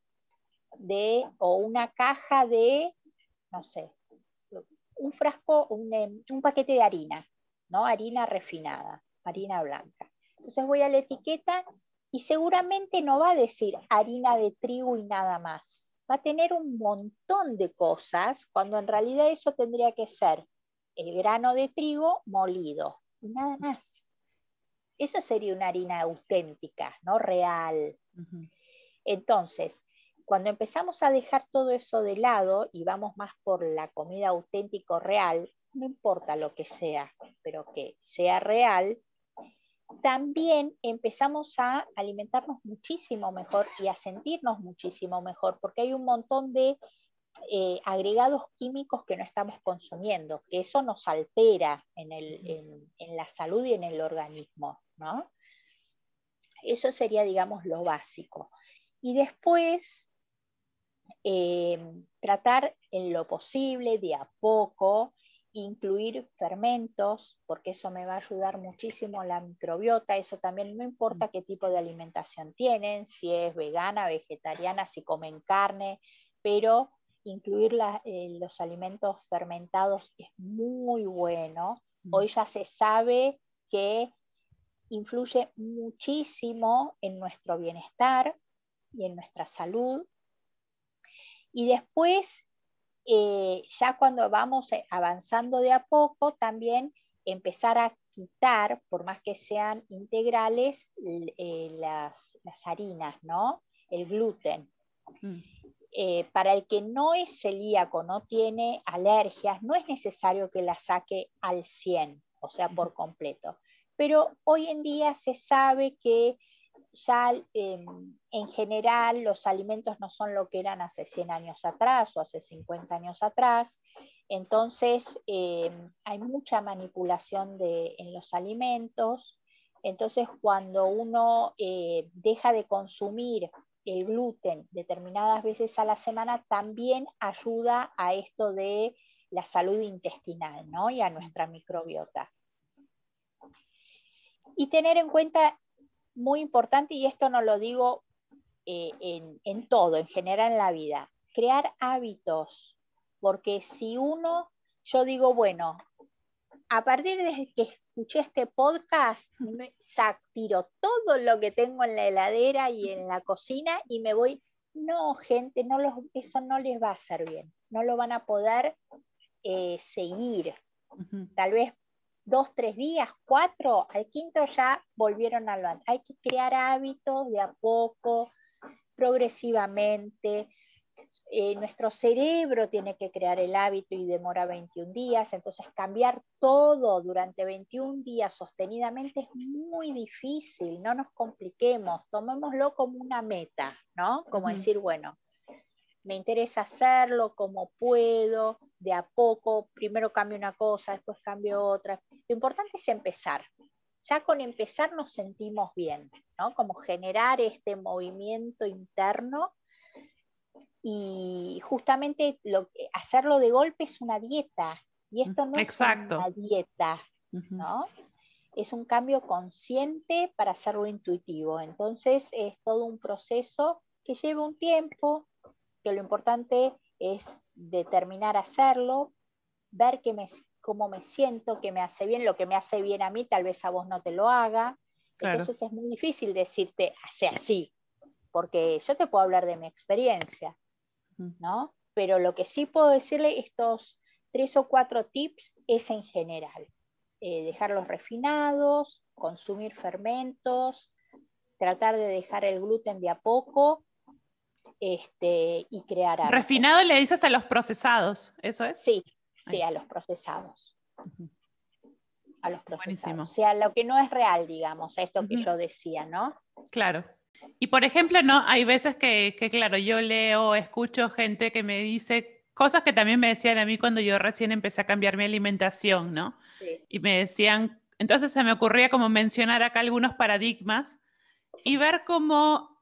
de o una caja de, no sé, un frasco, un, em, un paquete de harina, ¿no? Harina refinada, harina blanca. Entonces voy a la etiqueta y seguramente no va a decir harina de trigo y nada más va a tener un montón de cosas cuando en realidad eso tendría que ser el grano de trigo molido y nada más. Eso sería una harina auténtica, no real. Entonces, cuando empezamos a dejar todo eso de lado y vamos más por la comida auténtico real, no importa lo que sea, pero que sea real, también empezamos a alimentarnos muchísimo mejor y a sentirnos muchísimo mejor, porque hay un montón de eh, agregados químicos que no estamos consumiendo, que eso nos altera en, la salud y en el organismo, ¿no? Eso sería, digamos, lo básico. Y después, eh, tratar en lo posible, de a poco, incluir fermentos, porque eso me va a ayudar muchísimo la microbiota, eso también no importa qué tipo de alimentación tienen, si es vegana, vegetariana, si comen carne, pero incluir eh, los alimentos fermentados es muy bueno. Mm. Hoy ya se sabe que influye muchísimo en nuestro bienestar y en nuestra salud. Y después, eh, ya cuando vamos eh, avanzando de a poco, también empezar a quitar, por más que sean integrales, eh, las, harinas, ¿no? El gluten. Mm. Para el que no es celíaco, no tiene alergias, no es necesario que la saque al 100, o sea, por completo. Pero hoy en día se sabe que ya em, en general los alimentos no son lo que eran hace 100 años atrás o hace 50 años atrás, entonces em, hay mucha manipulación en los alimentos, entonces cuando uno eh, deja de consumir el gluten determinadas veces a la semana, también ayuda a esto de la salud intestinal ¿no? y a nuestra microbiota. Y tener en cuenta, muy importante, y esto no lo digo eh, en, todo, en general en la vida, crear hábitos, porque si uno, yo digo, bueno, a partir de que escuché este podcast, me tiro todo lo que tengo en la heladera y en la cocina y me voy. No, gente, no eso no les va a hacer bien. No lo van a poder eh, seguir. Tal vez dos, tres días, cuatro, al quinto ya volvieron a lo. Hay que crear hábitos de a poco, progresivamente. Eh, nuestro cerebro tiene que crear el hábito y demora 21 días, entonces cambiar todo durante 21 días sostenidamente es muy difícil, no nos compliquemos, tomémoslo como una meta, ¿no? Como decir, bueno, me interesa hacerlo, como puedo, de a poco, primero cambio una cosa, después cambio otra. Lo importante es empezar. Ya con empezar nos sentimos bien, ¿no? Como generar este movimiento interno y justamente lo, hacerlo de golpe es una dieta y esto no es una dieta, ¿no? Es un cambio consciente para hacerlo intuitivo. Entonces es todo un proceso que lleva un tiempo, que lo importante es determinar hacerlo, ver que me, cómo me siento, qué me hace bien, lo que me hace bien a mí, tal vez a vos no te lo haga. Entonces es muy difícil decirte, hace así, porque yo te puedo hablar de mi experiencia, ¿no? Pero lo que sí puedo decirle, estos tres o cuatro tips es en general. Eh, dejarlos refinados, consumir fermentos, tratar de dejar el gluten de a poco este, y crear Refinado le dices a los procesados, ¿eso es? Sí, sí, a los procesados. A los procesados. O sea, lo que no es real, digamos, esto que yo decía, ¿no? Claro. Y por ejemplo, ¿no? Hay veces que, que, claro, yo leo, escucho gente que me dice cosas que también me decían a mí cuando yo recién empecé a cambiar mi alimentación, ¿no? Y me decían, entonces se me ocurría como mencionar acá algunos paradigmas y ver cómo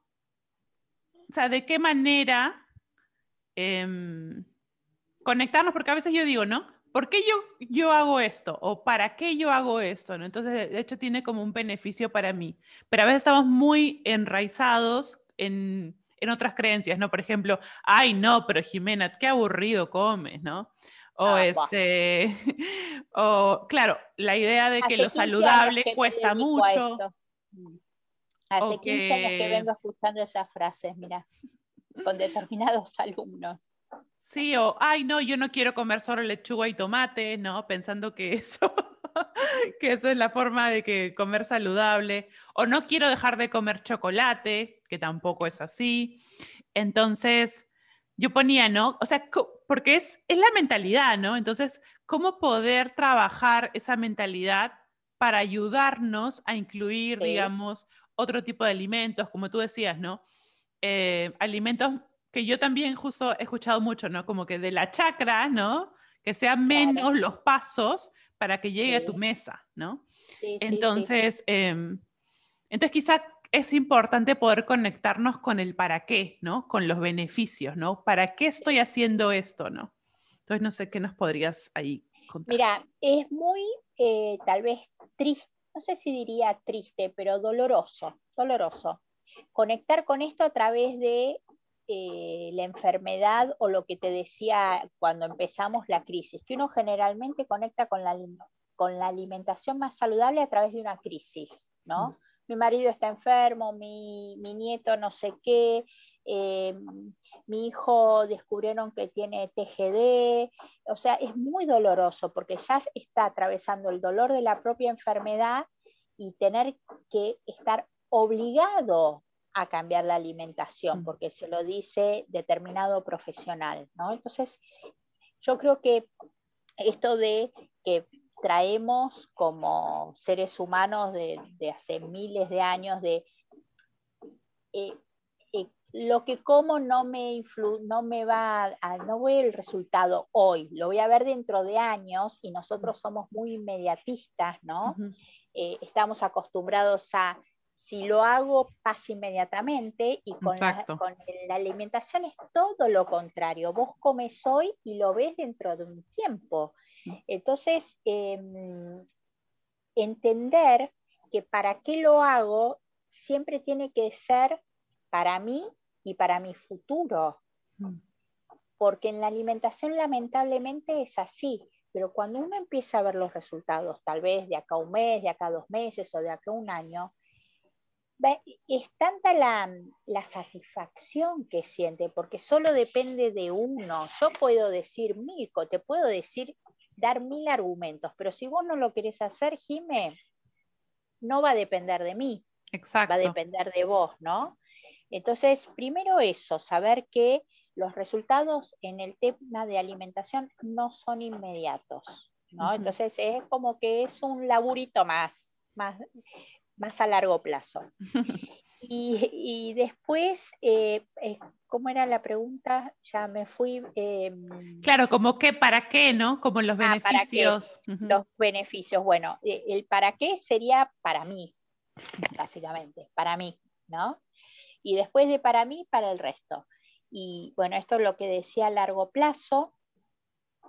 o sea, de qué manera em, conectarnos, porque a veces yo digo, ¿no? ¿Por qué yo, yo hago esto? ¿O para qué yo hago esto? ¿no? Entonces, de hecho, tiene como un beneficio para mí. Pero a veces estamos muy enraizados en, en otras creencias, ¿no? Por ejemplo, ay, no, pero Jimena, qué aburrido comes, ¿no? O ah, este, (laughs) o claro, la idea de que lo saludable cuesta mucho. Hace 15 años que vengo escuchando esas frases, mira, con determinados (laughs) alumnos. Sí, o, ay, no, yo no quiero comer solo lechuga y tomate, ¿no? Pensando que (laughs) eso, que eso es la forma de que comer saludable. O no quiero dejar de comer chocolate, que tampoco es así. Entonces, yo ponía, ¿no? O sea, porque es, es la mentalidad, ¿no? Entonces, ¿cómo poder trabajar esa mentalidad para ayudarnos a incluir, digamos, otro tipo de alimentos, como tú decías, ¿no? Eh, alimentos que yo también justo he escuchado mucho, ¿no? Como que de la chacra, ¿no? Que sean menos los pasos para que llegue a tu mesa, ¿no? entonces, em, entonces quizá es importante poder conectarnos con el para qué, ¿no? Con los beneficios, ¿no? ¿Para qué estoy haciendo esto, ¿no? Entonces, no sé qué nos podrías ahí contar. Mira, es muy, eh, tal vez, triste no sé si diría triste, pero doloroso, doloroso. Conectar con esto a través de eh, la enfermedad o lo que te decía cuando empezamos la crisis, que uno generalmente conecta con la, con la alimentación más saludable a través de una crisis, ¿no? Mi marido está enfermo, mi, nieto no sé qué, eh, mi hijo descubrieron que tiene TGD, o sea, es muy doloroso porque ya está atravesando el dolor de la propia enfermedad y tener que estar obligado a cambiar la alimentación, mm. porque se lo dice determinado profesional, ¿no? Entonces, yo creo que esto de que traemos como seres humanos de, hace miles de años de eh, eh, lo que como no me no me va a, no voy el resultado hoy, lo voy a ver dentro de años y nosotros somos muy inmediatistas, ¿no? Eh, estamos acostumbrados a si lo hago, pasa inmediatamente y con la, alimentación es todo lo contrario. Vos comes hoy y lo ves dentro de un tiempo. Mm. Entonces, em, entender que para qué lo hago siempre tiene que ser para mí y para mi futuro. Mm. Porque en la alimentación lamentablemente es así, pero cuando uno empieza a ver los resultados, tal vez de acá un mes, de acá dos meses o de acá un año, es tanta la, satisfacción que siente, porque solo depende de uno. Yo puedo decir mil, te puedo decir, dar mil argumentos, pero si vos no lo querés hacer, Jimé, no va a depender de mí. Exacto. Va a depender de vos, ¿no? Entonces, primero eso, saber que los resultados en el tema de alimentación no son inmediatos, ¿no? Entonces, es como que es un laburito más, más más a largo plazo. (laughs) Y, después, eh, eh, ¿cómo era la pregunta? Ya me fui. Em, claro, como qué, para qué, ¿no? Como los ah, beneficios. Los beneficios, bueno, eh, el para qué sería para mí, básicamente, para mí, ¿no? Y después de para mí, para el resto. Y bueno, esto es lo que decía a largo plazo.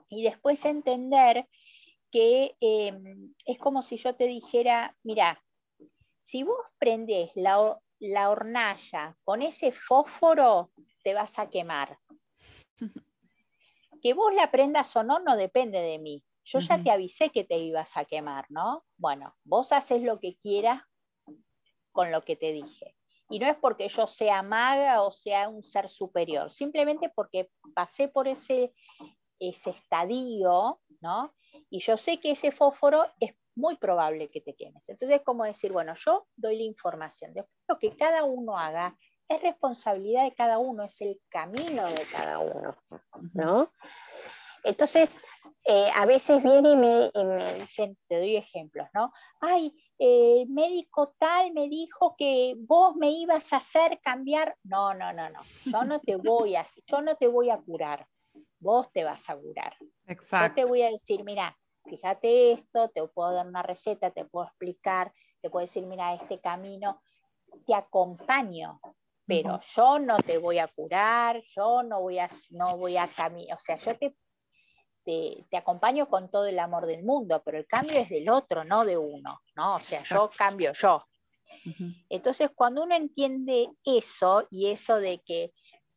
Y después entender que em, es como si yo te dijera, mira, si vos prendés la, la hornalla con ese fósforo, te vas a quemar. (laughs) Que vos la prendas o no, no depende de mí. Yo ya te avisé que te ibas a quemar, ¿no? Bueno, vos haces lo que quieras con lo que te dije. Y no es porque yo sea maga o sea un ser superior, simplemente porque pasé por ese, ese estadio, ¿no? Y yo sé que ese fósforo es muy probable que te quemes. Entonces es como decir, bueno, yo doy la información, después lo que cada uno haga es responsabilidad de cada uno, es el camino de cada uno, ¿no? Entonces, eh, a veces viene y me, dicen, te doy ejemplos, ¿no? Ay, el médico tal me dijo que vos me ibas a hacer cambiar. No, no, no, no. Yo no te voy a, yo no te voy a curar. Vos te vas a curar. Exacto. Yo te voy a decir, mira, fíjate esto, te puedo dar una receta, te puedo explicar, te puedo decir, mira, este camino, te acompaño, pero yo no te voy a curar, yo no voy a, no voy a caminar, o sea, yo te, te, acompaño con todo el amor del mundo, pero el cambio es del otro, no de uno, ¿no? O sea, yo cambio yo. Entonces, cuando uno entiende eso y eso de que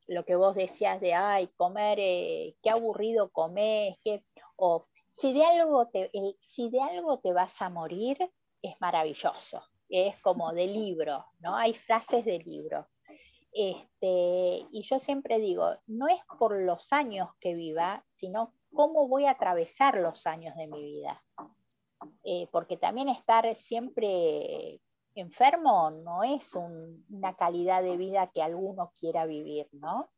lo que vos decías de, ay, comer, eh, qué aburrido comer, que, o si de, algo te, eh, si de algo te vas a morir, es maravilloso. Es como de libro, ¿no? Hay frases de libro. Este, y yo siempre digo, no es por los años que viva, sino cómo voy a atravesar los años de mi vida. Eh, porque también estar siempre enfermo no es una calidad de vida que alguno quiera vivir, ¿no?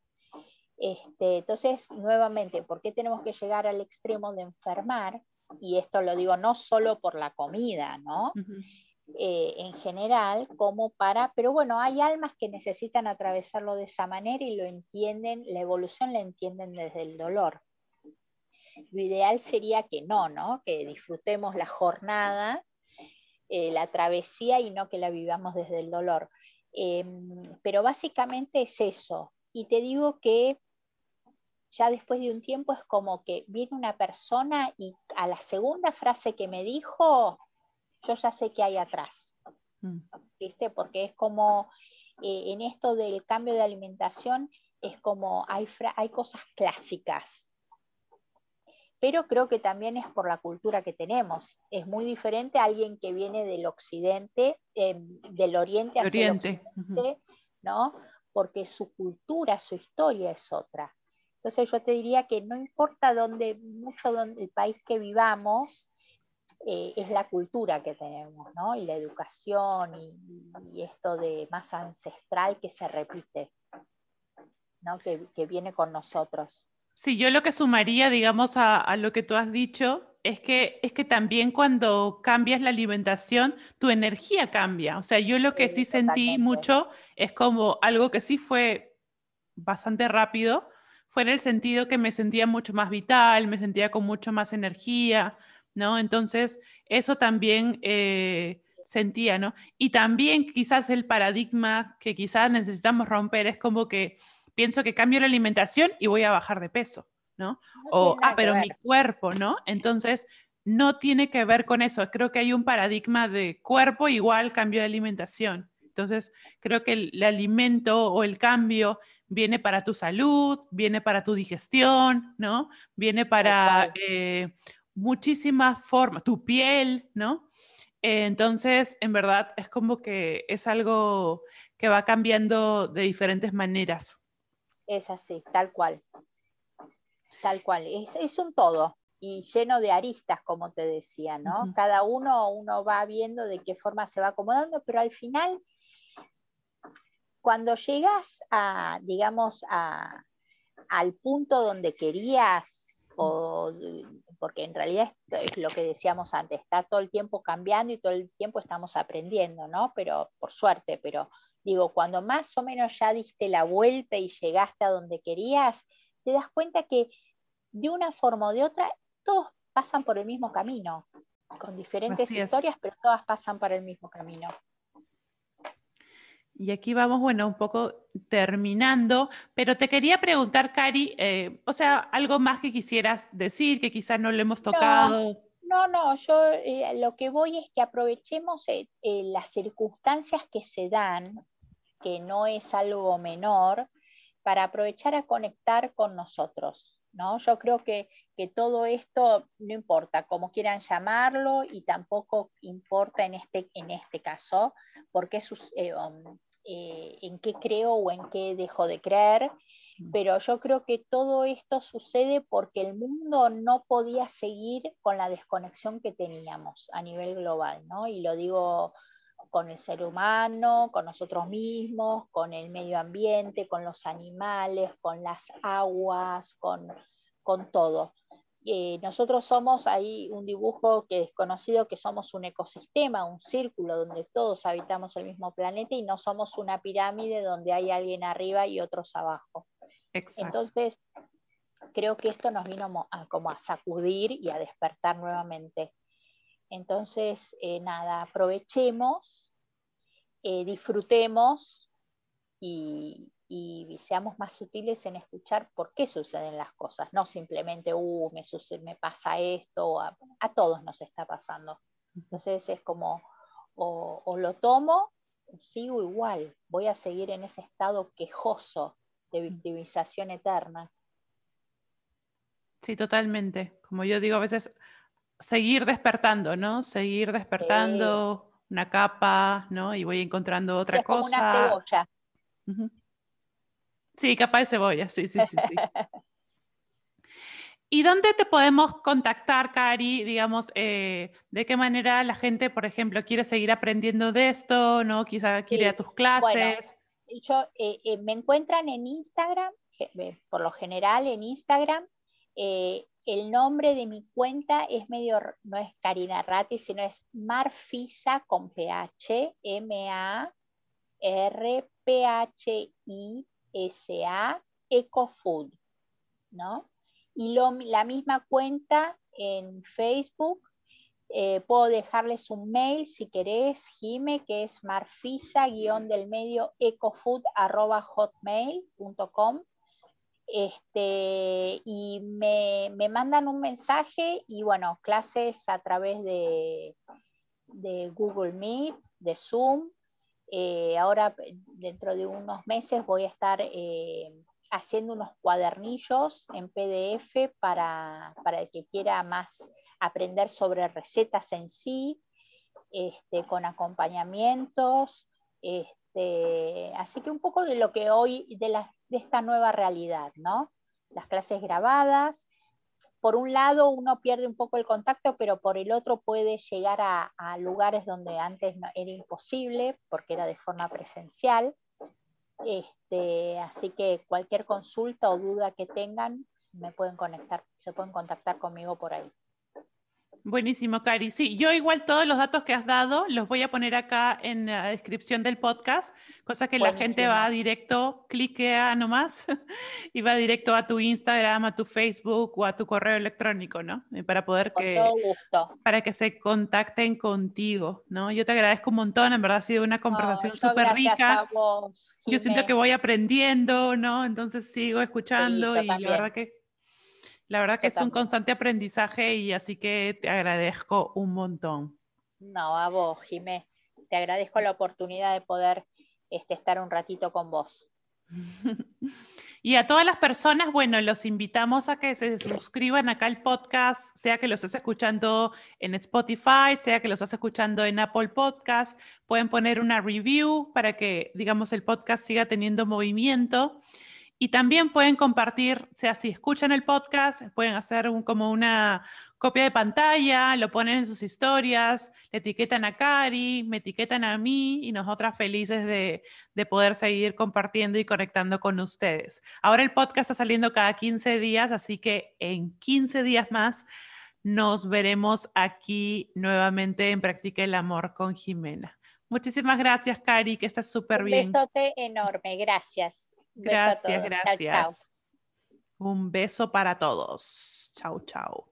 Este, entonces, nuevamente, ¿por qué tenemos que llegar al extremo de enfermar? Y esto lo digo no solo por la comida, ¿no? Eh, en general, como para, pero bueno, hay almas que necesitan atravesarlo de esa manera y lo entienden, la evolución la entienden desde el dolor. Lo ideal sería que no, ¿no? Que disfrutemos la jornada, eh, la travesía y no que la vivamos desde el dolor. Em, pero básicamente es eso. Y te digo que ya después de un tiempo es como que viene una persona y a la segunda frase que me dijo, yo ya sé qué hay atrás. Mm. ¿Viste? Porque es como eh, en esto del cambio de alimentación, es como hay, hay cosas clásicas. pero creo que también es por la cultura que tenemos. Es muy diferente a alguien que viene del occidente, em, del oriente hacia el occidente, ¿no? Porque su cultura, su historia es otra. Entonces yo te diría que no importa dónde, mucho donde, el país que vivamos, eh, es la cultura que tenemos, ¿no? Y la educación y, esto de más ancestral que se repite, ¿no? Que, viene con nosotros. Sí, yo lo que sumaría, digamos, a, lo que tú has dicho, es que, es que también cuando cambias la alimentación, tu energía cambia. O sea, yo lo que sí, sentí mucho es como algo que sí fue bastante rápido, fue en el sentido que me sentía mucho más vital, me sentía con mucho más energía, ¿no? Entonces, eso también eh, sentía, ¿no? Y también quizás el paradigma que quizás necesitamos romper es como que pienso que cambio la alimentación y voy a bajar de peso, ¿no? o, ah, pero mi cuerpo, ¿no? Entonces, no tiene que ver con eso. Creo que hay un paradigma de cuerpo igual cambio de alimentación. Entonces, creo que el, alimento o el cambio viene para tu salud, viene para tu digestión, ¿no? Viene para eh, muchísimas formas, tu piel, ¿no? Eh, entonces, en verdad, es como que es algo que va cambiando de diferentes maneras. Es así, tal cual. Tal cual. Es, un todo y lleno de aristas, como te decía, ¿no? Cada uno, uno va viendo de qué forma se va acomodando, pero al final, cuando llegas a, digamos, a, al punto donde querías o porque en realidad es lo que decíamos antes, está todo el tiempo cambiando y todo el tiempo estamos aprendiendo, ¿no? Pero por suerte, pero digo, cuando más o menos ya diste la vuelta y llegaste a donde querías, te das cuenta que de una forma o de otra todos pasan por el mismo camino, con diferentes historias, pero todas pasan por el mismo camino. Y aquí vamos, bueno, un poco terminando, pero te quería preguntar, Cari, eh, o sea, algo más que quisieras decir, que quizás no lo hemos tocado. No, no, yo eh, lo que voy es que aprovechemos eh, las circunstancias que se dan, que no es algo menor, para aprovechar a conectar con nosotros. ¿no? Yo creo que, que, todo esto no importa cómo quieran llamarlo y tampoco importa en este, en este caso, porque um, eh, en qué creo o en qué dejo de creer, pero yo creo que todo esto sucede porque el mundo no podía seguir con la desconexión que teníamos a nivel global, ¿no? Y lo digo con el ser humano, con nosotros mismos, con el medio ambiente, con los animales, con las aguas, con, con todo. Eh, nosotros somos ahí un dibujo que es conocido que somos un ecosistema, un círculo donde todos habitamos el mismo planeta y no somos una pirámide donde hay alguien arriba y otros abajo. Entonces, creo que esto nos vino a, como a sacudir y a despertar nuevamente. Entonces, eh, nada, aprovechemos, eh, disfrutemos y, y seamos más sutiles en escuchar por qué suceden las cosas, no simplemente, uh, me, me pasa esto, a, todos nos está pasando. Entonces es como, o, lo tomo, o sigo igual, voy a seguir en ese estado quejoso de victimización eterna. Sí, totalmente. Como yo digo a veces, seguir despertando, ¿no? Seguir despertando una capa, ¿no? Y voy encontrando otra cosa. Como una cebolla. Sí, capa de cebolla, sí, sí, sí. sí. (laughs) ¿Y dónde te podemos contactar, Cari? Digamos, eh, ¿de qué manera la gente, por ejemplo, quiere seguir aprendiendo de esto, no? Quizá quiere ir a tus clases. yo, eh, eh, me encuentran en Instagram, por lo general en Instagram. el nombre de mi cuenta es medio, no es Karina Ratti, sino es Marfisa con PH, M-A-R-P-H-I SA EcoFood, ¿no? Y la misma cuenta en Facebook, eh, puedo dejarles un mail si querés, Jime, que es marfisa-del medio ecofood hotmail.com. Este, y me, mandan un mensaje y bueno, clases a través de, de Google Meet, de Zoom, eh, ahora, dentro de unos meses, voy a estar eh, haciendo unos cuadernillos en PDF para, el que quiera más aprender sobre recetas en sí, este, con acompañamientos. Este, así que un poco de lo que hoy, de, de esta nueva realidad, ¿no? Las clases grabadas. Por un lado uno pierde un poco el contacto, pero por el otro puede llegar a, lugares donde antes era imposible porque era de forma presencial. Este, así que cualquier consulta o duda que tengan, me pueden conectar, se pueden contactar conmigo por ahí. Buenísimo, Cari. Sí, yo igual todos los datos que has dado los voy a poner acá en la descripción del podcast, cosa que la gente va directo, cliquea nomás (laughs) y va directo a tu Instagram, a tu Facebook o a tu correo electrónico, ¿no? Para poder que, para que se contacten contigo, ¿no? Yo te agradezco un montón, en verdad ha sido una conversación súper rica. yo siento que voy aprendiendo, ¿no? Entonces sigo escuchando y la verdad que la verdad que es un constante aprendizaje y así que te agradezco un montón. No, a vos, Jimé. Te agradezco la oportunidad de poder este, estar un ratito con vos. (laughs) Y a todas las personas, bueno, los invitamos a que se suscriban acá al podcast, sea que los estés escuchando en Spotify, sea que los estés escuchando en Apple Podcast. Pueden poner una review para que, digamos, el podcast siga teniendo movimiento. Y también pueden compartir, o sea, si escuchan el podcast, pueden hacer como una copia de pantalla, lo ponen en sus historias, le etiquetan a Cari, me etiquetan a mí y nosotras felices de, de, poder seguir compartiendo y conectando con ustedes. Ahora el podcast está saliendo cada 15 días, así que en 15 días más nos veremos aquí nuevamente en Practica el Amor con Jimena. Muchísimas gracias, Cari, que estás súper bien. Un besote enorme, gracias. Gracias, gracias. Un beso para todos. Chao, chao.